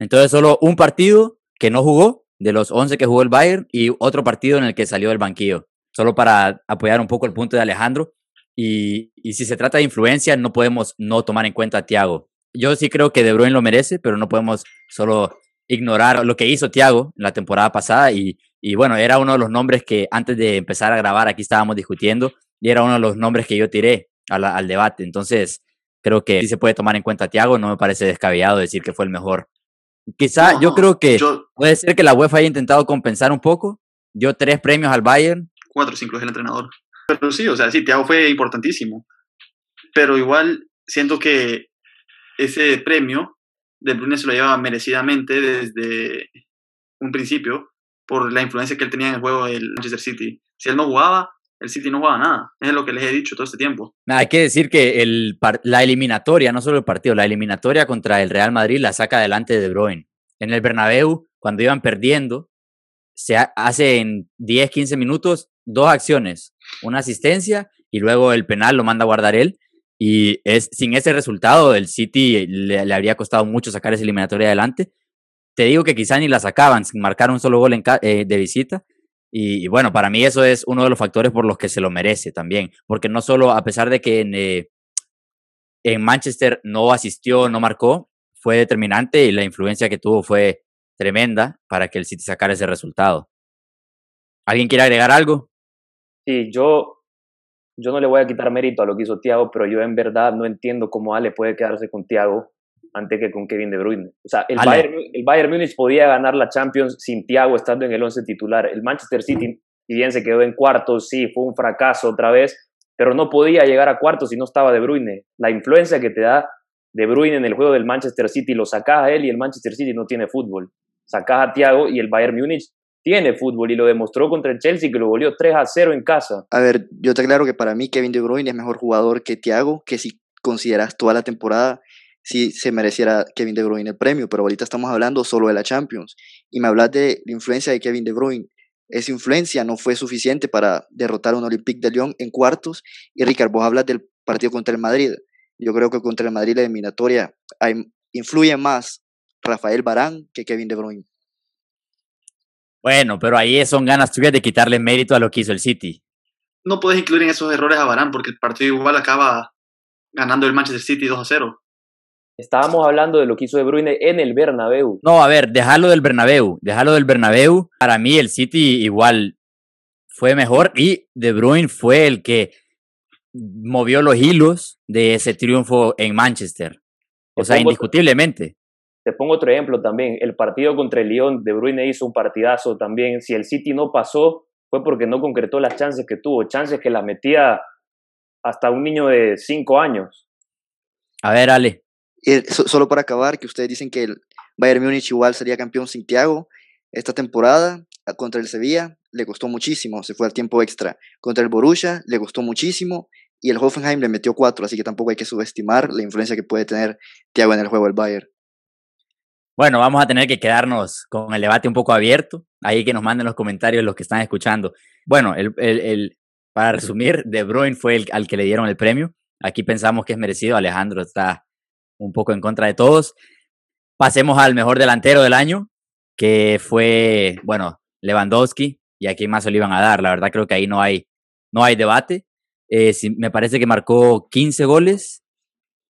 Entonces solo un partido que no jugó, de los once que jugó el Bayern, y otro partido en el que salió del banquillo. Solo para apoyar un poco el punto de Alejandro. Y, y, si se trata de influencia, no podemos no tomar en cuenta a Thiago. Yo sí creo que De Bruyne lo merece, pero no podemos solo ignorar lo que hizo Thiago en la temporada pasada. Y, y bueno, era uno de los nombres que antes de empezar a grabar aquí estábamos discutiendo y era uno de los nombres que yo tiré al, al debate. Entonces, creo que sí se puede tomar en cuenta a Thiago. No me parece descabellado decir que fue el mejor. Quizá No, yo creo que yo- puede ser que la UEFA haya intentado compensar un poco. Dio tres premios al Bayern. cuatro cinco es el entrenador. Pero sí, o sea, sí, Thiago fue importantísimo. Pero igual siento que ese premio de Bruyne se lo lleva merecidamente desde un principio por la influencia que él tenía en el juego del Manchester City. Si él no jugaba, el City no jugaba nada. Es lo que les he dicho todo este tiempo. Hay que decir que la eliminatoria, no solo el partido, la eliminatoria contra el Real Madrid la saca adelante De Bruyne. En el Bernabéu, cuando iban perdiendo, se ha- hace en 10, 15 minutos dos acciones, una asistencia y luego el penal lo manda a guardar él. Y es, sin ese resultado, el City le, habría costado mucho sacar esa eliminatoria adelante. Te digo que quizá ni la sacaban sin marcar un solo gol eh, de visita. Y, bueno, para mí eso es uno de los factores por los que se lo merece también. Porque no solo, a pesar de que en, eh, en Manchester no asistió, no marcó, fue determinante y la influencia que tuvo fue tremenda para que el City sacara ese resultado. ¿Alguien quiere agregar algo? Sí, yo, yo no le voy a quitar mérito a lo que hizo Thiago, pero yo en verdad no entiendo cómo Ale puede quedarse con Thiago antes que con Kevin De Bruyne. O sea, el, Ale. Bayern, el Bayern Múnich podía ganar la Champions sin Thiago estando en el 11 titular. El Manchester City, si bien se quedó en cuartos, sí, fue un fracaso otra vez, pero no podía llegar a cuartos si no estaba De Bruyne. La influencia que te da De Bruyne en el juego del Manchester City, lo sacás a él y el Manchester City no tiene fútbol. Sacás a Thiago y el Bayern Múnich tiene fútbol y lo demostró contra el Chelsea que lo goleó 3 a 0 en casa. A ver, yo te aclaro que para mí Kevin De Bruyne es mejor jugador que Thiago, que si consideras toda la temporada, sí se mereciera Kevin De Bruyne el premio, pero ahorita estamos hablando solo de la Champions. Y me hablas de la influencia de Kevin De Bruyne. Esa influencia no fue suficiente para derrotar a un Olympique de Lyon en cuartos. Y Ricardo, vos hablas del partido contra el Madrid. Yo creo que contra el Madrid la eliminatoria hay- influye más Rafael Barán que Kevin De Bruyne. Bueno, pero ahí son ganas tuyas de quitarle mérito a lo que hizo el City. No puedes incluir en esos errores a Barán porque el partido igual acaba ganando el Manchester City 2 a 0. Estábamos hablando de lo que hizo De Bruyne en el Bernabéu. No, a ver, déjalo del Bernabéu, déjalo del Bernabéu. Para mí el City igual fue mejor y De Bruyne fue el que movió los hilos de ese triunfo en Manchester. O Te sea, indiscutiblemente. Te pongo otro ejemplo también. El partido contra el Lyon, De Bruyne hizo un partidazo también. Si el City no pasó, fue porque no concretó las chances que tuvo. Chances que las metía hasta un niño de 5 años. A ver, Ale. So- solo para acabar, que ustedes dicen que el Bayern Múnich igual sería campeón sin Thiago. Esta temporada ah, contra el Sevilla le costó muchísimo, se fue al tiempo extra. Contra el Borussia le costó muchísimo y el Hoffenheim le metió cuatro, así que tampoco hay que subestimar la influencia que puede tener Thiago en el juego del Bayern. Bueno, vamos a tener que quedarnos con el debate un poco abierto. Ahí que nos manden los comentarios los que están escuchando. Bueno, el- el- para resumir, De Bruyne fue el al que le dieron el premio. Aquí pensamos que es merecido. Alejandro está un poco en contra de todos. Pasemos al mejor delantero del año, que fue, bueno, Lewandowski. Y aquí más se lo iban a dar. La verdad creo que ahí no hay, no hay debate. Eh, sí, me parece que marcó 15 goles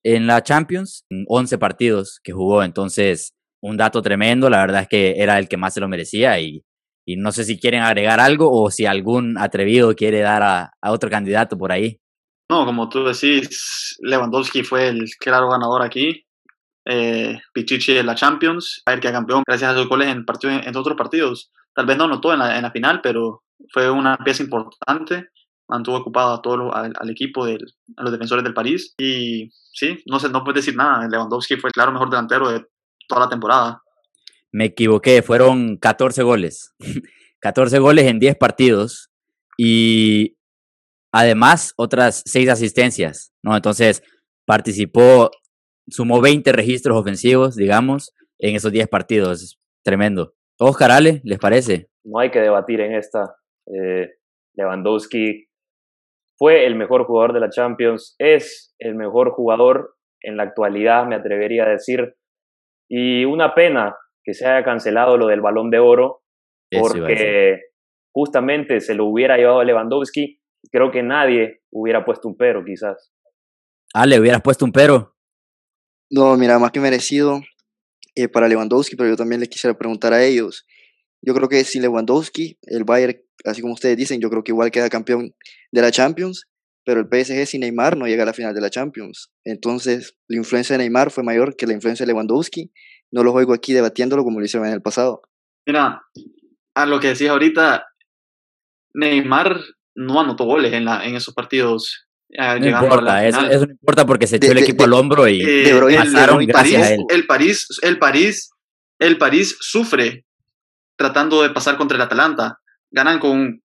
en la Champions, en 11 partidos que jugó. Entonces, un dato tremendo. La verdad es que era el que más se lo merecía y, y no sé si quieren agregar algo o si algún atrevido quiere dar a, a otro candidato por ahí. No, como tú decís, Lewandowski fue el claro ganador aquí. Eh, Pichichi en la Champions, a ver que campeón gracias a sus goles en, otros partidos. Tal vez no anotó en la, en la final, pero fue una pieza importante. Mantuvo ocupado a todo lo- al, equipo, del, a los defensores del París. Y sí, no, se, no puedes decir nada. Lewandowski fue el claro mejor delantero de toda la temporada. Me equivoqué, fueron 14 goles. 14 goles en 10 partidos y además otras 6 asistencias, ¿no? Entonces participó, sumó 20 registros ofensivos, digamos, en esos 10 partidos. Tremendo. Oscar Ale, ¿les parece? No hay que debatir en esta. Eh, Lewandowski fue el mejor jugador de la Champions, es el mejor jugador en la actualidad, me atrevería a decir. Y una pena que se haya cancelado lo del balón de oro, porque justamente se lo hubiera llevado a Lewandowski creo que nadie hubiera puesto un pero, quizás. Ah, le hubieras puesto un pero. No, mira, más que merecido eh, para Lewandowski, pero yo también les quisiera preguntar a ellos. Yo creo que sin Lewandowski, el Bayern, así como ustedes dicen, yo creo que igual queda campeón de la Champions, pero el PSG sin Neymar no llega a la final de la Champions. Entonces, la influencia de Neymar fue mayor que la influencia de Lewandowski. No los oigo aquí debatiéndolo como lo hicieron en el pasado. Mira, a lo que decías ahorita, Neymar no anotó goles en, la, en esos partidos. no importa, eso, no importa porque se echó el equipo al hombro y eh, pasaron el, París, El París, el París, el París sufre tratando de pasar contra el Atalanta. Ganan con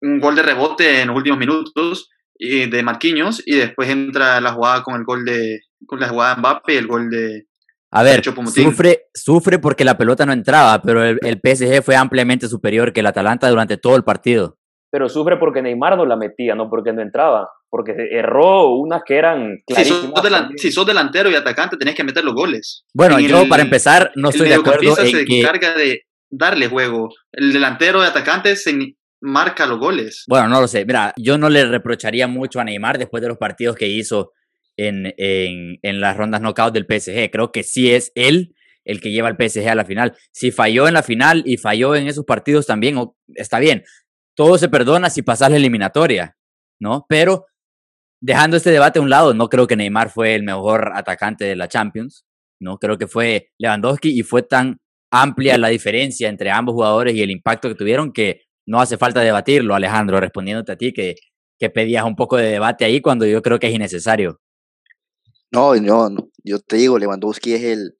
un gol de rebote en los últimos minutos y de Marquinhos y después entra la jugada con el gol de con la jugada de Mbappe y el gol de a ver, sufre, sufre porque la pelota no entraba, pero el, el, PSG fue ampliamente superior que el Atalanta durante todo el partido. Pero sufre porque Neymar no la metía, no porque no entraba, porque erró unas que eran clarísimas. Si sos, delantero y atacante, tenés que meter los goles. Bueno, yo para empezar no estoy de acuerdo en se encarga de darle juego. El delantero y atacante se marca los goles. Bueno, no lo sé. Mira, yo no le reprocharía mucho a Neymar después de los partidos que hizo en, en, en las rondas knockout del PSG. Creo que sí es él el que lleva al PSG a la final. Si falló en la final y falló en esos partidos también, está bien. Todo se perdona si pasas la eliminatoria, ¿no? Pero dejando este debate a un lado, no creo que Neymar fue el mejor atacante de la Champions, ¿no? Creo que fue Lewandowski y fue tan amplia la diferencia entre ambos jugadores y el impacto que tuvieron que no hace falta debatirlo, Alejandro, respondiéndote a ti que, que pedías un poco de debate ahí cuando yo creo que es innecesario. No, no, yo te digo, Lewandowski es el,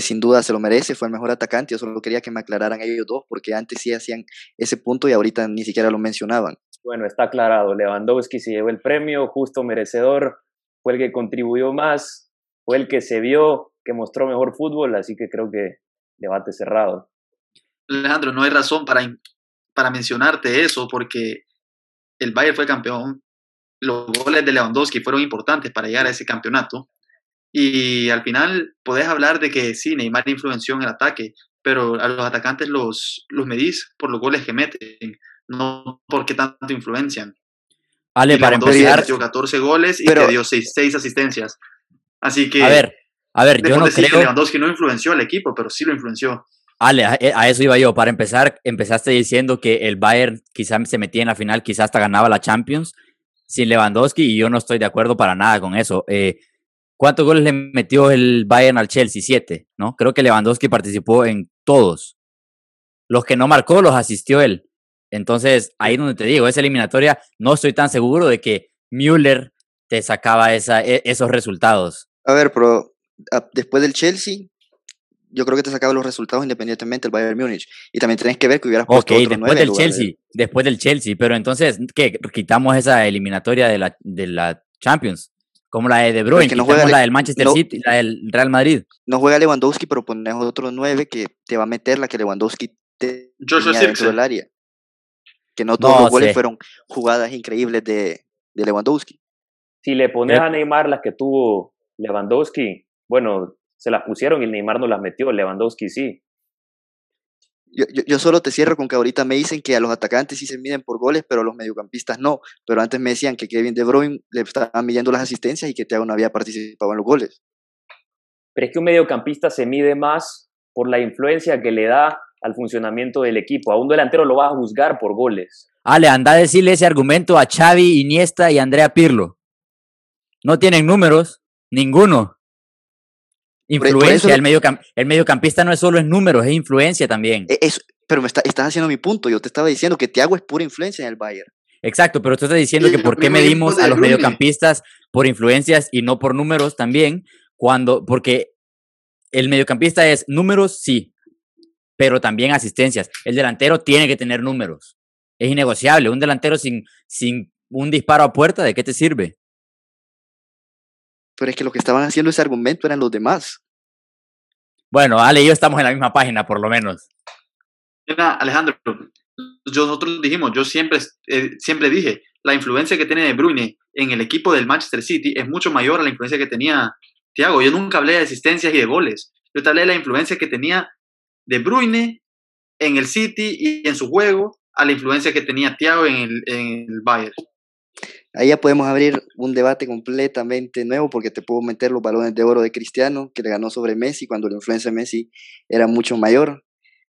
sin duda se lo merece, fue el mejor atacante, yo solo quería que me aclararan ellos dos, porque antes sí hacían ese punto y ahorita ni siquiera lo mencionaban. Bueno, está aclarado, Lewandowski se llevó el premio, justo merecedor, fue el que contribuyó más, fue el que se vio, que mostró mejor fútbol, así que creo que debate cerrado. Alejandro, no hay razón para para mencionarte eso, porque el Bayern fue campeón, los goles de Lewandowski fueron importantes para llegar a ese campeonato. Y al final podés hablar de que sí, Neymar influenció en el ataque, pero a los atacantes los, los medís por los goles que meten, no porque tanto influencian. Vale, para empezar. dio 14 goles y te dio 6, asistencias. Así que. A ver, a ver, yo no creo. Que Lewandowski no influenció al equipo, pero sí lo influenció. Ale, eh, a, eso iba yo. Para empezar, empezaste diciendo que el Bayern quizás se metía en la final, quizás hasta ganaba la Champions sin Lewandowski y yo no estoy de acuerdo para nada con eso. Eh, ¿Cuántos goles le metió el Bayern al Chelsea? Siete, ¿no? Creo que Lewandowski participó en todos. Los que no marcó los asistió él. Entonces, ahí donde te digo, esa eliminatoria, no estoy tan seguro de que Müller te sacaba esa, e, esos resultados. A ver, pero después del Chelsea, yo creo que te sacaba los resultados independientemente del Bayern Múnich. Y también tenés que ver que hubieras puesto Ok, después del Chelsea, después del Chelsea, pero entonces, ¿qué? Quitamos esa eliminatoria de la, de la Champions, como la de De Bruyne, que no juega la del Manchester City, la del Real Madrid. No juega Lewandowski, pero pones otro nueve que te va a meter la que Lewandowski te tenía dentro del área. Que no todos los goles fueron jugadas increíbles de, de Lewandowski. Si le pones a Neymar las que tuvo Lewandowski, bueno, se las pusieron y Neymar no las metió, Lewandowski sí. Yo, yo, solo te cierro con que ahorita me dicen que a los atacantes sí se miden por goles, pero a los mediocampistas no. Pero antes me decían que Kevin De Bruyne le estaban midiendo las asistencias y que Thiago no había participado en los goles. Pero es que un mediocampista se mide más por la influencia que le da al funcionamiento del equipo. A un delantero lo va a juzgar por goles. Ale, anda a decirle ese argumento a Xavi, Iniesta y Andrea Pirlo. No tienen números, ninguno. Influencia, el, el mediocampista no es solo es números, es influencia también. E, pero me estás haciendo mi punto, yo te estaba diciendo que Thiago es pura influencia en el Bayern. Exacto, pero tú estás diciendo que por qué medimos a los mediocampistas por influencias y no por números también, cuando, porque el mediocampista es números, sí, pero también asistencias. El delantero tiene que tener números. Es innegociable. Un delantero sin, sin un disparo a puerta, ¿de qué te sirve? Pero es que lo que estaban haciendo ese argumento eran los demás. Bueno, Ale y yo estamos en la misma página, por lo menos. Mira, Alejandro, nosotros dijimos, yo siempre, eh, siempre dije, la influencia que tiene De Bruyne en el equipo del Manchester City es mucho mayor a la influencia que tenía Thiago. Yo nunca hablé de asistencias y de goles. Yo te hablé de la influencia que tenía De Bruyne en el City y en su juego a la influencia que tenía Thiago en el, en el Bayern. Ahí ya podemos abrir un debate completamente nuevo porque te puedo meter los balones de oro de Cristiano, que le ganó sobre Messi cuando la influencia de Messi era mucho mayor.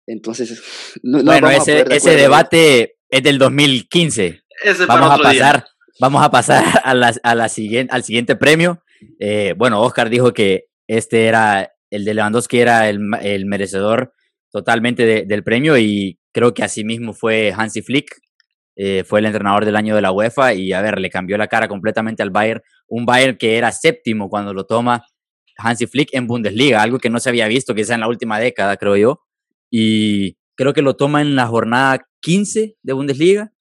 Entonces, no, bueno, ese, ese debate es del 2015. vamos a pasar, vamos a pasar a la, a la siguiente, al siguiente premio. Eh, bueno, Oscar dijo que este era el de Lewandowski era el, el merecedor totalmente del premio y creo que así mismo fue Hansi Flick, eh, fue el entrenador del año de la UEFA y a ver, le cambió la cara completamente al Bayern, un Bayern que era séptimo cuando lo toma Hansi Flick en Bundesliga, algo que no se había visto quizá en la última década, creo yo, y creo que lo toma en la jornada 15 de Bundesliga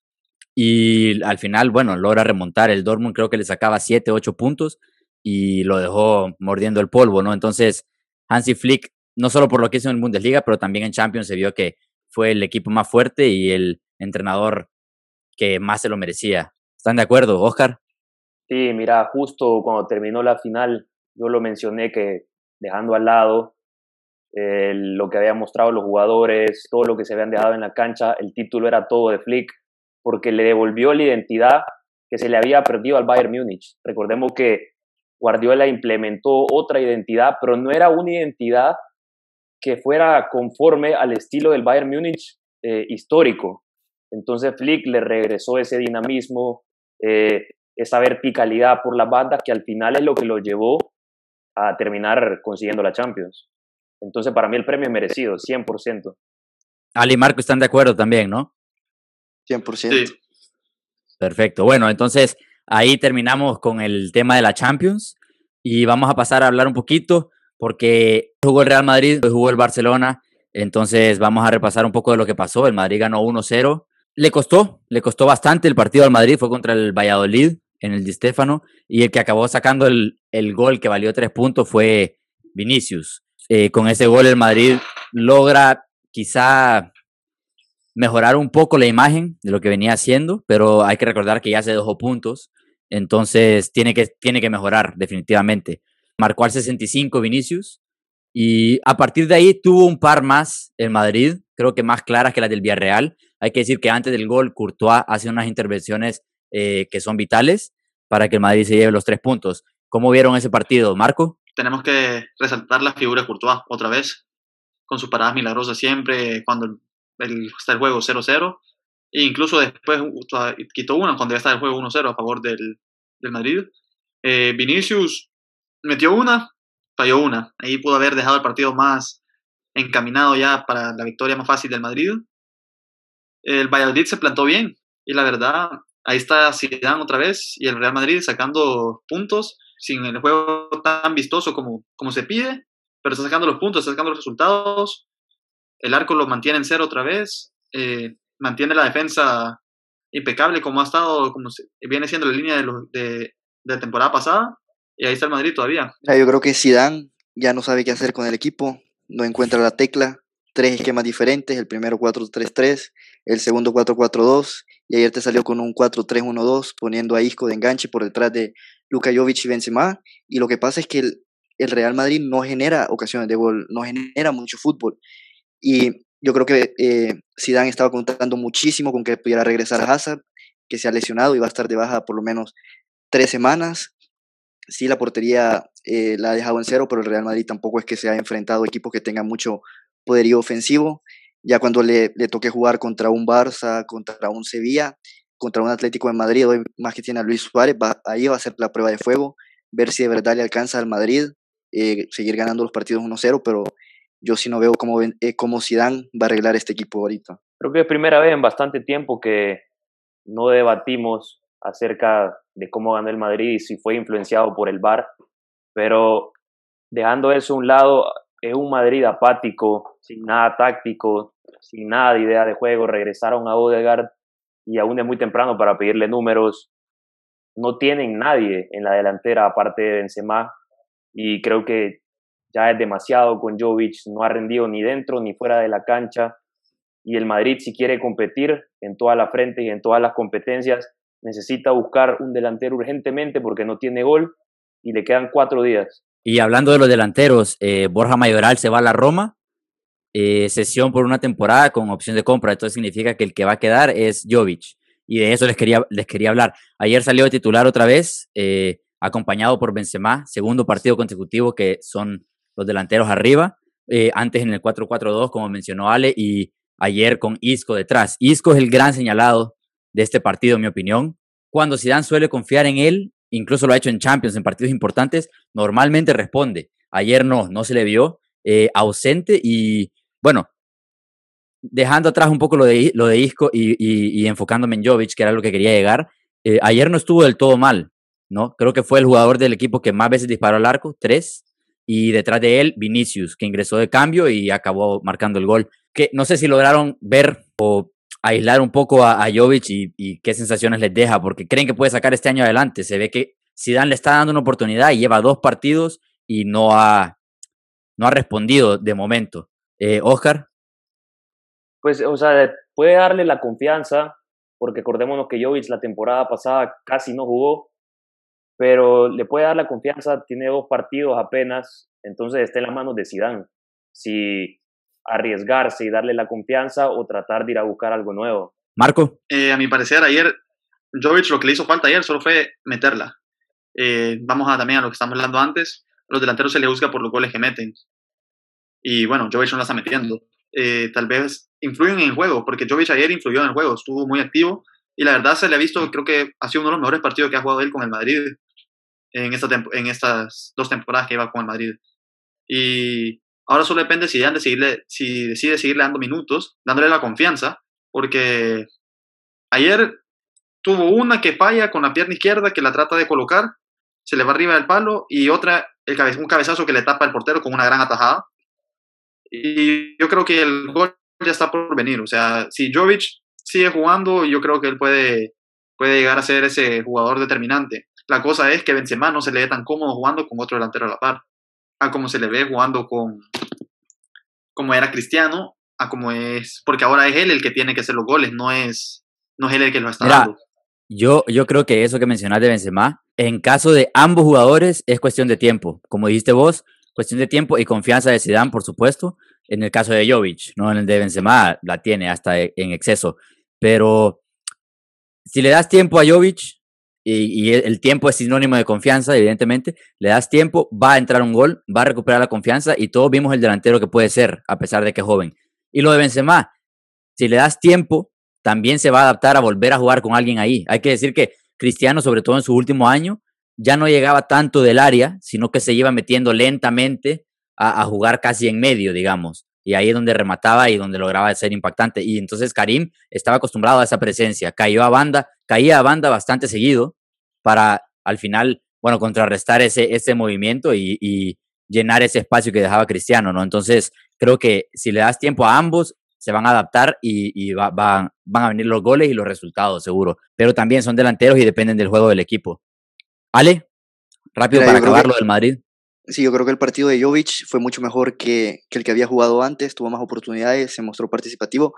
y al final, bueno, logra remontar, el Dortmund creo que le sacaba 7, 8 puntos y lo dejó mordiendo el polvo, ¿no? Entonces, Hansi Flick, no solo por lo que hizo en Bundesliga, pero también en Champions se vio que fue el equipo más fuerte y el entrenador que más se lo merecía. ¿Están de acuerdo, Oscar? Sí, mira, justo cuando terminó la final, yo lo mencioné que dejando al lado eh, lo que habían mostrado los jugadores, todo lo que se habían dejado en la cancha, el título era todo de Flick, porque le devolvió la identidad que se le había perdido al Bayern Múnich. Recordemos que Guardiola implementó otra identidad, pero no era una identidad que fuera conforme al estilo del Bayern Múnich eh, histórico. Entonces Flick le regresó ese dinamismo, eh, esa verticalidad por la banda que al final es lo que lo llevó a terminar consiguiendo la Champions. Entonces para mí el premio es merecido, 100%. Ali y Marco están de acuerdo también, ¿no? 100%. Perfecto. Bueno, entonces ahí terminamos con el tema de la Champions y vamos a pasar a hablar un poquito porque jugó el Real Madrid, jugó el Barcelona, entonces vamos a repasar un poco de lo que pasó. El Madrid ganó 1-0 le costó, le costó bastante el partido al Madrid, fue contra el Valladolid en el Di Stéfano, y el que acabó sacando el, el gol que valió tres puntos fue Vinicius. Eh, con ese gol el Madrid logra quizá mejorar un poco la imagen de lo que venía haciendo, pero hay que recordar que ya se dejó puntos, entonces tiene que, tiene que mejorar definitivamente. Marcó al 65 Vinicius y a partir de ahí tuvo un par más el Madrid, creo que más claras que las del Villarreal, hay que decir que antes del gol, Courtois hace unas intervenciones eh, que son vitales para que el Madrid se lleve los tres puntos. ¿Cómo vieron ese partido, Marco? Tenemos que resaltar la figura de Courtois otra vez, con sus paradas milagrosas siempre, cuando está el juego 0-0, e incluso después quitó una cuando ya está el juego 1-0 a favor del, del Madrid. Eh, Vinicius metió una, falló una. Ahí pudo haber dejado el partido más encaminado ya para la victoria más fácil del Madrid el Valladolid se plantó bien y la verdad, ahí está Zidane otra vez y el Real Madrid sacando puntos sin el juego tan vistoso como, como se pide, pero está sacando los puntos, está sacando los resultados. El arco lo mantiene en cero otra vez, eh, mantiene la defensa impecable como ha estado, como viene siendo la línea de, de, la temporada pasada, y ahí está el Madrid todavía. Yo creo que Zidane ya no sabe qué hacer con el equipo, no encuentra la tecla, tres esquemas diferentes, el primero 4-3-3, el segundo 4-4-2, y ayer te salió con un 4-3-1-2, poniendo a Isco de enganche por detrás de Luka Jovic y Benzema, y lo que pasa es que el, Real Madrid no genera ocasiones de gol, no genera mucho fútbol, y yo creo que eh, Zidane estaba contando muchísimo con que pudiera regresar a Hazard, que se ha lesionado y va a estar de baja por lo menos tres semanas. Sí, la portería eh, la ha dejado en cero, pero el Real Madrid tampoco es que se ha enfrentado a equipos que tengan mucho poderío ofensivo. Ya cuando le, le toque jugar contra un Barça, contra un Sevilla, contra un Atlético de Madrid, hoy más que tiene a Luis Suárez, ahí va a ser la prueba de fuego, ver si de verdad le alcanza al Madrid, eh, seguir ganando los partidos 1-0, pero yo sí no veo cómo, eh, cómo Zidane va a arreglar este equipo ahorita. Creo que es primera vez en bastante tiempo que no debatimos acerca de cómo ganó el Madrid y si fue influenciado por el VAR, pero dejando eso a un lado, es un Madrid apático, sin nada táctico, sin nada de idea de juego. Regresaron a Odegaard y aún es muy temprano para pedirle números. No tienen nadie en la delantera aparte de Benzema y creo que ya es demasiado con Jovic, no ha rendido ni dentro ni fuera de la cancha y el Madrid si quiere competir en toda la frente y en todas las competencias necesita buscar un delantero urgentemente porque no tiene gol y le quedan cuatro días. Y hablando de los delanteros, eh, Borja Mayoral se va a la Roma, eh, sesión por una temporada con opción de compra. Esto significa que el que va a quedar es Jovic. y de eso les quería, les quería hablar. Ayer salió de titular otra vez, eh, acompañado por Benzema, segundo partido consecutivo que son los delanteros arriba, eh, antes en el 4-4-2, como mencionó Ale, y ayer con Isco detrás. Isco es el gran señalado de este partido, en mi opinión. Cuando Zidane suele confiar en él, incluso lo ha hecho en Champions, en partidos importantes, normalmente responde. Ayer no, no se le vio eh, ausente y bueno, dejando atrás un poco lo de, lo de Isco y, enfocándome en Jovic, que era lo que quería llegar, eh, ayer no estuvo del todo mal, ¿no? Creo que fue el jugador del equipo que más veces disparó al arco, tres, y detrás de él Vinicius, que ingresó de cambio y acabó marcando el gol. Que no sé si lograron ver o aislar un poco a, Jovic y, qué sensaciones les deja, porque creen que puede sacar este año adelante. Se ve que Zidane le está dando una oportunidad y lleva dos partidos y no ha, no ha respondido de momento. Eh, Oscar. Pues, o sea, puede darle la confianza, porque acordémonos que Jovic la temporada pasada casi no jugó, pero le puede dar la confianza, tiene dos partidos apenas, entonces está en las manos de Zidane. Si arriesgarse y darle la confianza o tratar de ir a buscar algo nuevo. Marco. Eh, a mi parecer, ayer Jovic lo que le hizo falta ayer solo fue meterla. Eh, vamos a, también a lo que estamos hablando antes. los delanteros se les busca por los goles que meten. Y bueno, Jovic no la está metiendo. Eh, tal vez influyen en el juego, porque Jovic ayer influyó en el juego, estuvo muy activo. Y la verdad se le ha visto, creo que ha sido uno de los mejores partidos que ha jugado él con el Madrid en, esta en estas dos temporadas que lleva con el Madrid. Y Ahora solo depende si, de seguirle, si decide seguirle dando minutos, dándole la confianza, porque ayer tuvo una que falla con la pierna izquierda que la trata de colocar, se le va arriba del palo, y otra, un cabezazo que le tapa el portero con una gran atajada. Y yo creo que el gol ya está por venir. O sea, si Jovic sigue jugando, yo creo que él puede, puede llegar a ser ese jugador determinante. La cosa es que Benzema no se le ve tan cómodo jugando con otro delantero a la par a como se le ve jugando con como era Cristiano, a como es, porque ahora es él el que tiene que hacer los goles, no es, no es él el que lo está dando. Yo, yo creo que eso que mencionaste de Benzema, en caso de ambos jugadores es cuestión de tiempo. Como dijiste vos, cuestión de tiempo y confianza de Zidane, por supuesto. En el caso de Jovic, no en el de Benzema, la tiene hasta en exceso. Pero si le das tiempo a Jovic, y, el tiempo es sinónimo de confianza, evidentemente. Le das tiempo, va a entrar un gol, va a recuperar la confianza y todos vimos el delantero que puede ser, a pesar de que es joven. Y lo de Benzema, si le das tiempo, también se va a adaptar a volver a jugar con alguien ahí. Hay que decir que Cristiano, sobre todo en su último año, ya no llegaba tanto del área, sino que se iba metiendo lentamente a jugar casi en medio, digamos. Y ahí es donde remataba y donde lograba ser impactante. Y entonces Karim estaba acostumbrado a esa presencia. Cayó a banda, caía a banda bastante seguido para al final, bueno, contrarrestar ese, ese movimiento y, llenar ese espacio que dejaba Cristiano, ¿no? Entonces, creo que si le das tiempo a ambos, se van a adaptar y, va, van a venir los goles y los resultados, seguro. Pero también son delanteros y dependen del juego del equipo. Ale, rápido para acabar lo del Madrid. Sí, yo creo que el partido de Jovic fue mucho mejor que, el que había jugado antes, tuvo más oportunidades, se mostró participativo,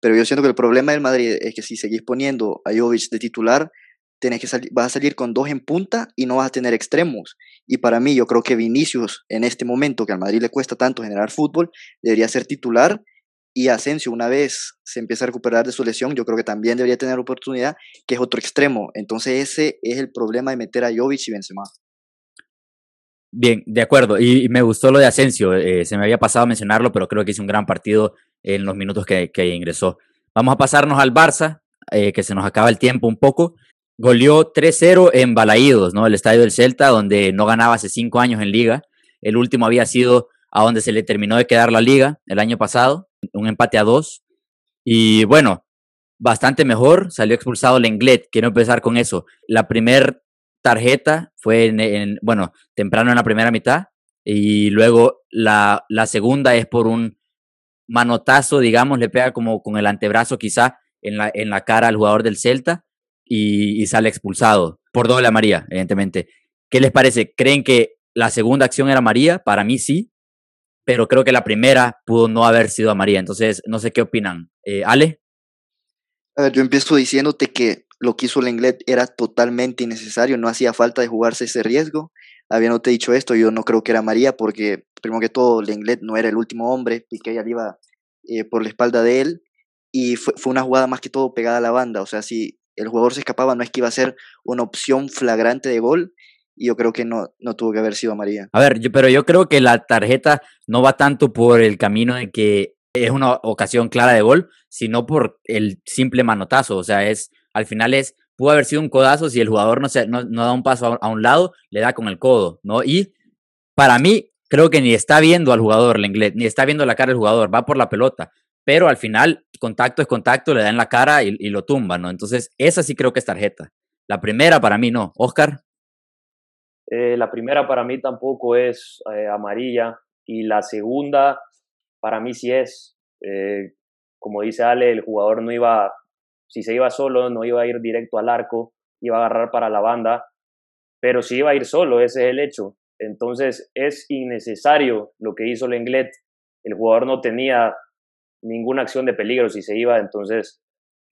pero yo siento que el problema del Madrid es que si seguís poniendo a Jovic de titular, tenés que vas a salir con dos en punta y no vas a tener extremos. Y para mí, yo creo que Vinicius, en este momento que al Madrid le cuesta tanto generar fútbol, debería ser titular. Y Asensio, una vez se empieza a recuperar de su lesión, yo creo que también debería tener oportunidad, que es otro extremo. Entonces, ese es el problema de meter a Jovic y Benzema. Bien, de acuerdo. Y, me gustó lo de Asensio. Eh, se me había pasado mencionarlo, pero creo que hizo un gran partido en los minutos que, ingresó. Vamos a pasarnos al Barça, eh, que se nos acaba el tiempo un poco. Goleó 3-0 en Balaídos, ¿no? El estadio del Celta, donde no ganaba hace cinco años en liga. El último había sido a donde se le terminó de quedar la liga el año pasado, un empate a dos. Y bueno, bastante mejor. Salió expulsado Lenglet. Quiero empezar con eso. La primera tarjeta fue, en, bueno, temprano en la primera mitad. Y luego la, la segunda es por un manotazo, digamos, le pega como con el antebrazo quizá en la, en la cara al jugador del Celta y, sale expulsado por doble a María, evidentemente. ¿Qué les parece? ¿Creen que la segunda acción era María? Para mí sí, pero creo que la primera pudo no haber sido a María. Entonces, no sé qué opinan. Eh, Ale. A ver, yo empiezo diciéndote que lo que hizo Lenglet era totalmente innecesario, no hacía falta de jugarse ese riesgo. Habiéndote dicho esto, yo no creo que era María, porque primero que todo, Lenglet no era el último hombre, y que ella iba eh, por la espalda de él, y fue, fue, una jugada más que todo pegada a la banda. O sea, si el jugador se escapaba, no es que iba a ser una opción flagrante de gol, y yo creo que no, no tuvo que haber sido amarilla. A ver, pero yo creo que la tarjeta no va tanto por el camino de que es una ocasión clara de gol, sino por el simple manotazo, o sea, es, al final es, pudo haber sido un codazo si el jugador no, se, no, da un paso a, un lado, le da con el codo, ¿no? Y para mí, creo que ni está viendo al jugador, el inglés, ni está viendo la cara del jugador, va por la pelota, pero al final, contacto es contacto, le da en la cara y, y lo tumba, ¿no? Entonces, esa sí creo que es tarjeta. La primera para mí no. Oscar. Eh, la primera para mí tampoco es eh, amarilla y la segunda para mí sí es. Eh, como dice Ale, el jugador no iba, si se iba solo, no iba a ir directo al arco, iba a agarrar para la banda, pero si iba a ir solo, ese es el hecho. Entonces es innecesario lo que hizo Lenglet. El jugador no tenía ninguna acción de peligro si se iba, entonces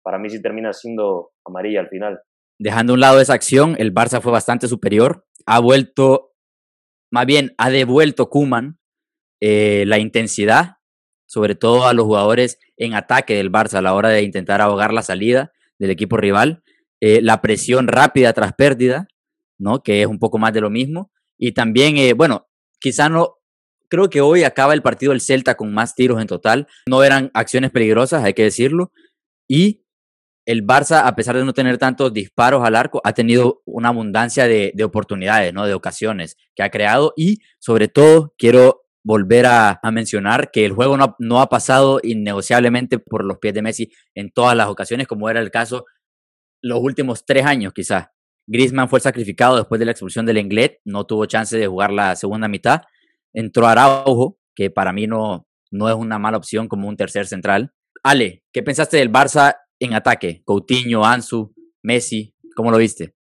para mí sí termina siendo amarilla al final. Dejando a un lado esa acción, el Barça fue bastante superior. Ha vuelto, más bien, ha devuelto Kuman eh, la intensidad, sobre todo a los jugadores en ataque del Barça a la hora de intentar ahogar la salida del equipo rival. Eh, la presión rápida tras pérdida, ¿no? Que es un poco más de lo mismo. Y también, eh, bueno, quizá no, creo que hoy acaba el partido del Celta con más tiros en total. No eran acciones peligrosas, hay que decirlo. Y el Barça, a pesar de no tener tantos disparos al arco, ha tenido una abundancia de, oportunidades, ¿no? De ocasiones que ha creado y, sobre todo, quiero volver a, mencionar que el juego no, ha pasado innegociablemente por los pies de Messi en todas las ocasiones, como era el caso los últimos tres años, quizás. Griezmann fue sacrificado después de la expulsión del Englet, no tuvo chance de jugar la segunda mitad. Entró Araujo, que para mí no, no es una mala opción como un tercer central. Ale, ¿qué pensaste del Barça en ataque? Coutinho, Ansu, Messi, ¿cómo lo viste?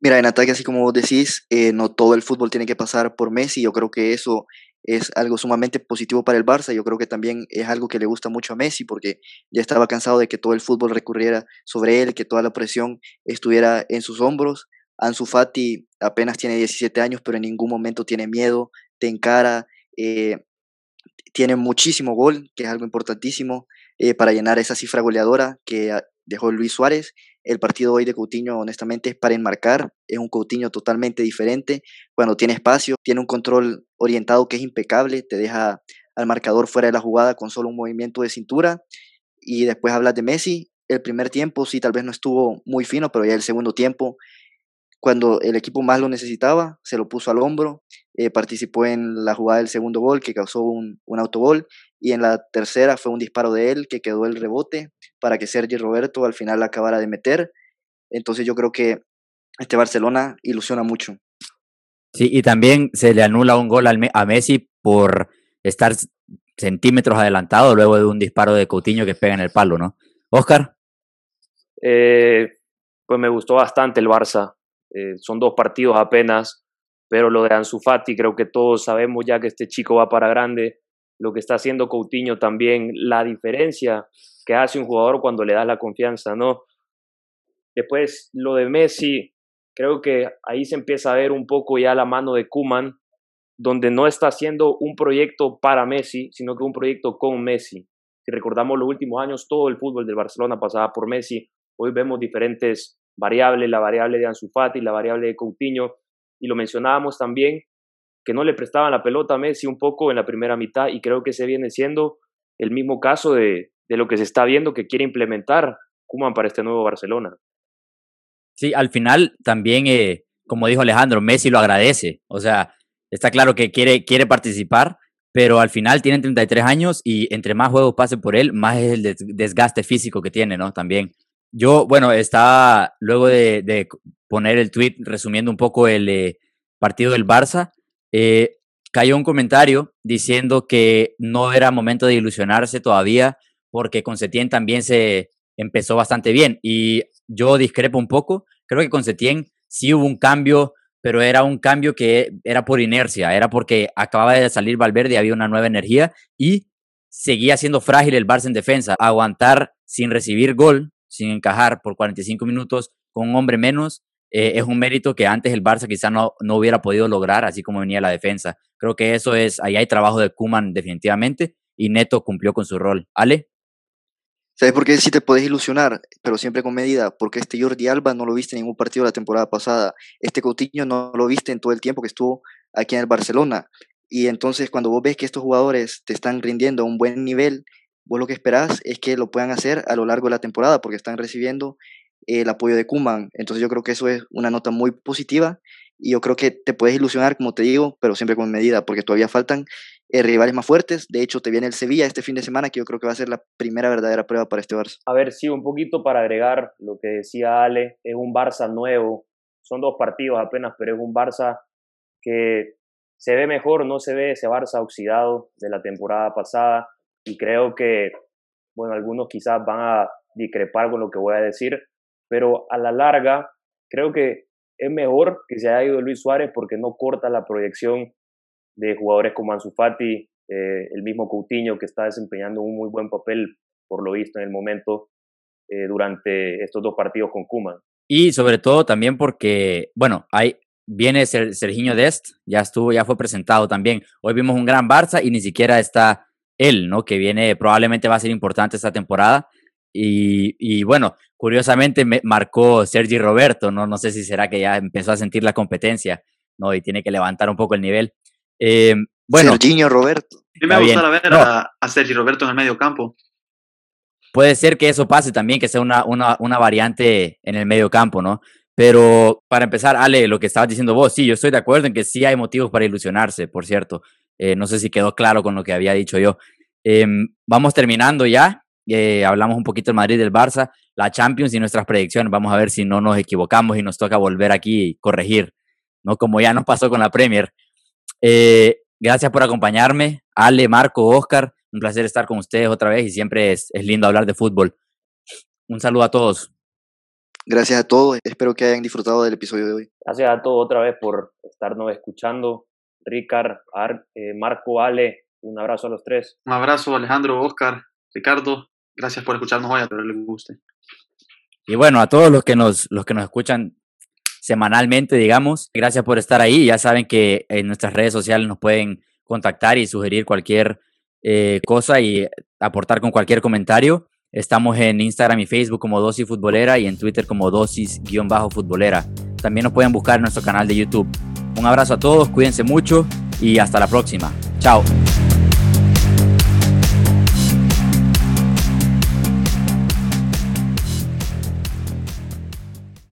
Mira, en ataque, así como vos decís, eh, no todo el fútbol tiene que pasar por Messi. Yo creo que eso es algo sumamente positivo para el Barça. Yo creo que también es algo que le gusta mucho a Messi porque ya estaba cansado de que todo el fútbol recurriera sobre él, que toda la presión estuviera en sus hombros. Ansu Fati apenas tiene 17 años, pero en ningún momento tiene miedo, te encara, eh, tiene muchísimo gol, que es algo importantísimo. Eh, para llenar esa cifra goleadora que dejó Luis Suárez. El partido hoy de Coutinho, honestamente, es para enmarcar. Es un Coutinho totalmente diferente. Cuando tiene espacio, tiene un control orientado que es impecable, te deja al marcador fuera de la jugada con solo un movimiento de cintura. Y después hablas de Messi. El primer tiempo sí, tal vez no estuvo muy fino, pero ya el segundo tiempo cuando el equipo más lo necesitaba, se lo puso al hombro, eh, participó en la jugada del segundo gol que causó un, un, autogol y en la tercera fue un disparo de él que quedó el rebote para que Sergi Roberto al final acabara de meter. Entonces yo creo que este Barcelona ilusiona mucho. Sí, y también se le anula un gol a Messi por estar centímetros adelantado luego de un disparo de Coutinho que pega en el palo, ¿no? Oscar. Eh, pues me gustó bastante el Barça. Eh, son dos partidos apenas, pero lo de Ansu Fati creo que todos sabemos ya que este chico va para grande, lo que está haciendo Coutinho también, la diferencia que hace un jugador cuando le das la confianza, ¿no? Después lo de Messi, creo que ahí se empieza a ver un poco ya la mano de Kuman, donde no está haciendo un proyecto para Messi, sino que un proyecto con Messi. Si recordamos los últimos años, todo el fútbol del Barcelona pasaba por Messi. Hoy vemos diferentes variable, la variable de Ansu Fati, la variable de Coutinho, y lo mencionábamos también, que no le prestaban la pelota a Messi un poco en la primera mitad, y creo que se viene siendo el mismo caso de, de lo que se está viendo que quiere implementar Kuman para este nuevo Barcelona. Sí, al final también, eh, como dijo Alejandro, Messi lo agradece, o sea, está claro que quiere, quiere participar, pero al final tiene 33 años y entre más juegos pase por él, más es el desgaste físico que tiene, ¿no? También. Yo, bueno, estaba luego de, poner el tweet resumiendo un poco el eh, partido del Barça, eh, cayó un comentario diciendo que no era momento de ilusionarse todavía porque con Setién también se empezó bastante bien. Y yo discrepo un poco, creo que con Setién sí hubo un cambio, pero era un cambio que era por inercia, era porque acababa de salir Valverde había una nueva energía y seguía siendo frágil el Barça en defensa, aguantar sin recibir gol sin encajar por 45 minutos con un hombre menos, eh, es un mérito que antes el Barça quizá no, no hubiera podido lograr, así como venía la defensa. Creo que eso es, ahí hay trabajo de Kuman definitivamente y Neto cumplió con su rol. ¿Ale? ¿Sabes por qué sí te puedes ilusionar, pero siempre con medida? Porque este Jordi Alba no lo viste en ningún partido la temporada pasada. Este Coutinho no lo viste en todo el tiempo que estuvo aquí en el Barcelona. Y entonces cuando vos ves que estos jugadores te están rindiendo a un buen nivel, vos lo que esperás es que lo puedan hacer a lo largo de la temporada porque están recibiendo el apoyo de Kuman. Entonces yo creo que eso es una nota muy positiva y yo creo que te puedes ilusionar, como te digo, pero siempre con medida porque todavía faltan eh, rivales más fuertes. De hecho, te viene el Sevilla este fin de semana, que yo creo que va a ser la primera verdadera prueba para este Barça. A ver, sí, un poquito para agregar lo que decía Ale, es un Barça nuevo, son dos partidos apenas, pero es un Barça que se ve mejor, no se ve ese Barça oxidado de la temporada pasada y creo que, bueno, algunos quizás van a discrepar con lo que voy a decir, pero a la larga creo que es mejor que se haya ido Luis Suárez porque no corta la proyección de jugadores como Ansu Fati, eh, el mismo Coutinho que está desempeñando un muy buen papel por lo visto en el momento eh, durante estos dos partidos con Kuman. Y sobre todo también porque, bueno, hay, viene Serginho Dest, ya estuvo, ya fue presentado también. Hoy vimos un gran Barça y ni siquiera está él, ¿no? Que viene, probablemente va a ser importante esta temporada. Y, y bueno, curiosamente me marcó Sergi Roberto, ¿no? No sé si será que ya empezó a sentir la competencia, ¿no? Y tiene que levantar un poco el nivel. Eh, bueno, Serginho Roberto. A mí me gustaría ver a, a, Sergi Roberto en el medio campo. Puede ser que eso pase también, que sea una, una, una variante en el medio campo, ¿no? Pero para empezar, Ale, lo que estabas diciendo vos, sí, yo estoy de acuerdo en que sí hay motivos para ilusionarse, por cierto. Eh, no sé si quedó claro con lo que había dicho yo. Eh, vamos terminando ya. Eh, hablamos un poquito del Madrid del Barça, la Champions y nuestras predicciones. Vamos a ver si no nos equivocamos y nos toca volver aquí y corregir, ¿no? Como ya nos pasó con la Premier. Eh, gracias por acompañarme, Ale, Marco, Oscar. Un placer estar con ustedes otra vez y siempre es, es lindo hablar de fútbol. Un saludo a todos. Gracias a todos. Espero que hayan disfrutado del episodio de hoy. Gracias a todos otra vez por estarnos escuchando. Ricard, Ar, eh, Marco, Ale, un abrazo a los tres. Un abrazo, Alejandro, Oscar, Ricardo. Gracias por escucharnos hoy, a todos les guste. Y bueno, a todos los que nos, los que nos escuchan semanalmente, digamos. Gracias por estar ahí. Ya saben que en nuestras redes sociales nos pueden contactar y sugerir cualquier eh, cosa y aportar con cualquier comentario. Estamos en Instagram y Facebook como Dosis Futbolera y en Twitter como Dosis-Futbolera. También nos pueden buscar en nuestro canal de YouTube. Un abrazo a todos, cuídense mucho y hasta la próxima. Chao.